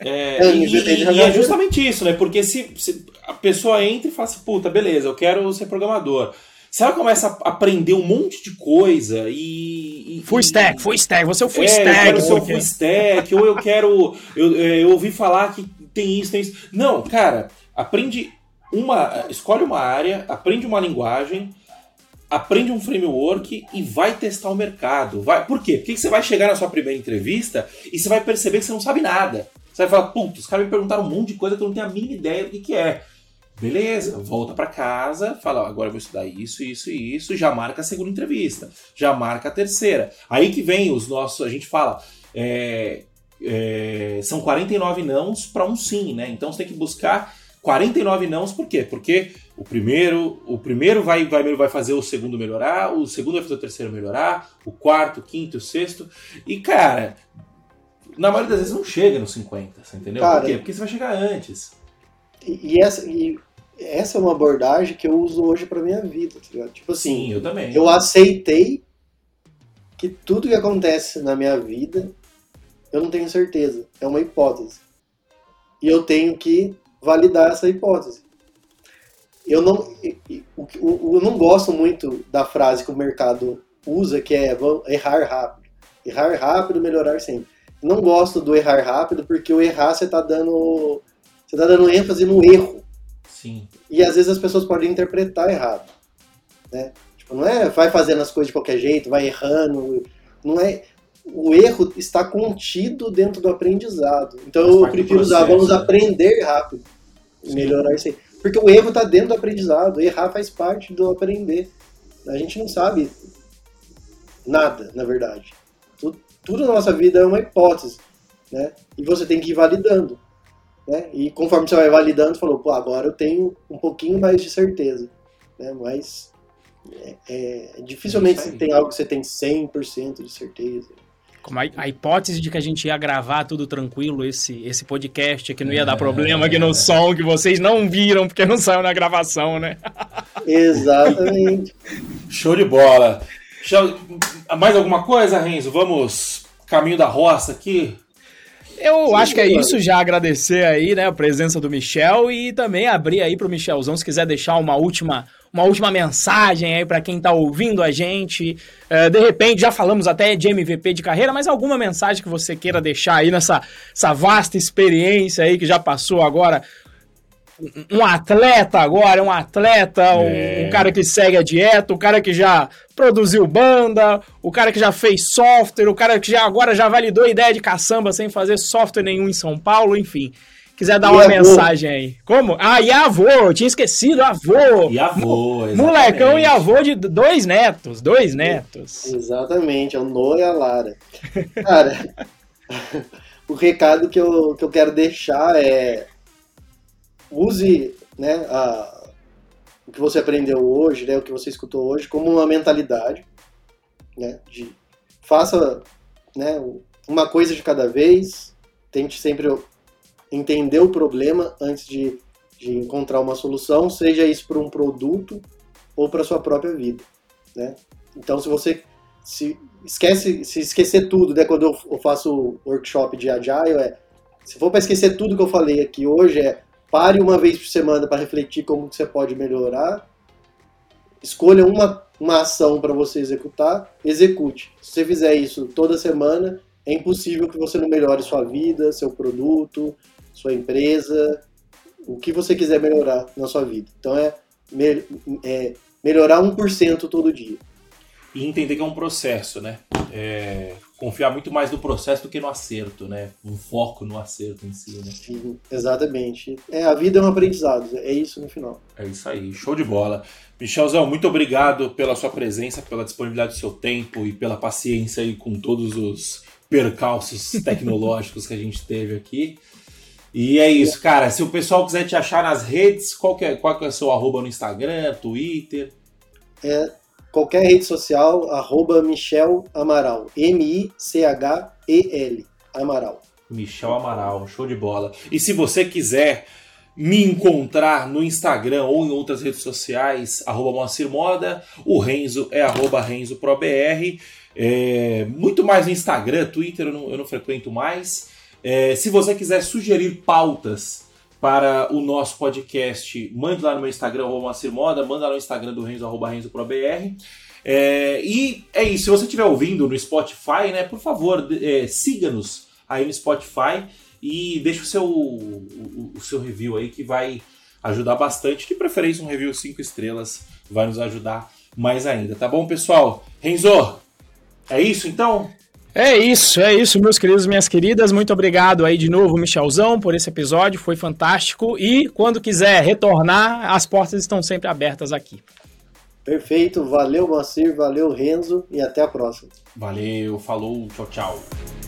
É, é, e, e, e é justamente isso, né? Porque se, se, a pessoa entra e fala assim, puta, beleza, eu quero ser programador. Se ela começa a aprender um monte de coisa e. e full stack, full stack, você é o full é, stack. Eu quero ser o full stack, ou eu quero. Eu, eu ouvi falar que tem isso, tem isso. Não, cara, aprende uma. Escolhe uma área, aprende uma linguagem, aprende um framework e vai testar o mercado. Vai, por quê? Porque você vai chegar na sua primeira entrevista e você vai perceber que você não sabe nada. Você vai falar, putz, os caras me perguntaram um monte de coisa que eu não tenho a mínima ideia do que, que é. Beleza, volta para casa, fala, agora eu vou estudar isso, isso e isso, já marca a segunda entrevista, já marca a terceira. Aí que vem os nossos, a gente fala, é, é, são 49 nãos para um sim, né? Então você tem que buscar 49 nãos, por quê? Porque o primeiro, o primeiro vai, vai, vai fazer o segundo melhorar, o segundo vai fazer o terceiro melhorar, o quarto, o quinto, o sexto. E, cara, na maioria das vezes não chega nos 50, você entendeu? Cara, por quê? Porque você vai chegar antes. E, e essa, e essa é uma abordagem que eu uso hoje para minha vida, tá ligado? Tipo assim, Sim, eu também. Eu aceitei que tudo que acontece na minha vida, eu não tenho certeza, é uma hipótese. E eu tenho que validar essa hipótese. Eu não, eu, não gosto muito da frase que o mercado usa, que é errar rápido. Errar rápido, melhorar sempre. Não gosto do errar rápido, porque o errar você está dando. Você tá dando ênfase no erro. Sim. E às vezes as pessoas podem interpretar errado. Né? Tipo, não é vai fazendo as coisas de qualquer jeito, vai errando. Não é. O erro está contido dentro do aprendizado. Então eu prefiro usar, vamos né? aprender rápido. Sim. Melhorar isso aí. Porque o erro está dentro do aprendizado. Errar faz parte do aprender. A gente não sabe nada, na verdade. Tudo, tudo na nossa vida é uma hipótese. Né? E você tem que ir validando. Né? E conforme você vai validando, falou, pô, agora eu tenho um pouquinho mais de certeza. Né? Mas É, é, dificilmente você tem algo que você tem 100% de certeza. Como a, a, hipótese de que a gente ia gravar tudo tranquilo, esse, esse podcast, que não ia dar problema aqui no som, que vocês não viram porque não saiu na gravação, né? Exatamente. Show de bola. Mais alguma coisa, Renzo? Vamos caminho da roça aqui? Eu Sim, acho que é isso, já agradecer aí, né, a presença do Michel e também abrir aí pro Michelzão, se quiser deixar uma última, uma última mensagem aí para quem tá ouvindo a gente. Uh, de repente, já falamos até de MVP de carreira, mas alguma mensagem que você queira deixar aí nessa essa vasta experiência aí que já passou agora um atleta agora, um atleta, é. um, um, cara que segue a dieta, o cara que já produziu banda, o cara que já fez software, o cara que já agora já validou a ideia de caçamba sem fazer software nenhum em São Paulo, enfim. Quiser dar e uma avô. mensagem aí. Como? Ah, e avô, eu tinha esquecido, avô. E avô, exatamente. Molecão e avô de dois netos, dois netos. Exatamente, é o Noah e a Lara. Cara, o recado que eu, que eu quero deixar é use né, a, o que você aprendeu hoje, né, o que você escutou hoje, como uma mentalidade, né, de faça né, uma coisa de cada vez, tente sempre entender o problema antes de, de encontrar uma solução, seja isso para um produto ou para sua própria vida, né? Então, se você se esquece, se esquecer tudo, né, quando eu faço workshop de agile, é se for para esquecer tudo que eu falei aqui hoje, é Pare uma vez por semana para refletir como você pode melhorar. Escolha uma, uma ação para você executar, execute. Se você fizer isso toda semana, é impossível que você não melhore sua vida, seu produto, sua empresa, o que você quiser melhorar na sua vida. Então é, me, é melhorar 1% todo dia. E entender que é um processo, né? É, confiar muito mais no processo do que no acerto, né? Um foco no acerto em si, né? Sim, exatamente. É, a vida é um aprendizado, é isso no final. É isso aí, show de bola. Michelzão, muito obrigado pela sua presença, pela disponibilidade do seu tempo e pela paciência aí com todos os percalços tecnológicos que a gente teve aqui. E é isso, cara. Se o pessoal quiser te achar nas redes, qual que é, qual que é o seu arroba no Instagram, Twitter? É qualquer rede social, arroba Michel Amaral. M-I-C-H-E-L. Amaral. Michel Amaral, show de bola. E se você quiser me encontrar no Instagram ou em outras redes sociais, arroba Moacir Moda, o Renzo é arroba RenzoProBR. É, muito mais no Instagram, Twitter eu não, eu não frequento mais. É, se você quiser sugerir pautas para o nosso podcast, mande lá no meu Instagram, Moacir Moda, manda lá no Instagram do Renzo, arroba. É, e é isso, se você estiver ouvindo no Spotify, né, por favor, é, siga-nos aí no Spotify e deixe o seu, o, o, seu review aí que vai ajudar bastante. De preferência, um review 5 estrelas vai nos ajudar mais ainda, tá bom, pessoal? Renzo, é isso então? É isso, é isso, meus queridos e minhas queridas. Muito obrigado aí de novo, Michelzão, por esse episódio. Foi fantástico. E quando quiser retornar, as portas estão sempre abertas aqui. Perfeito. Valeu, Macir. Valeu, Renzo. E até a próxima. Valeu. Falou. Tchau, tchau.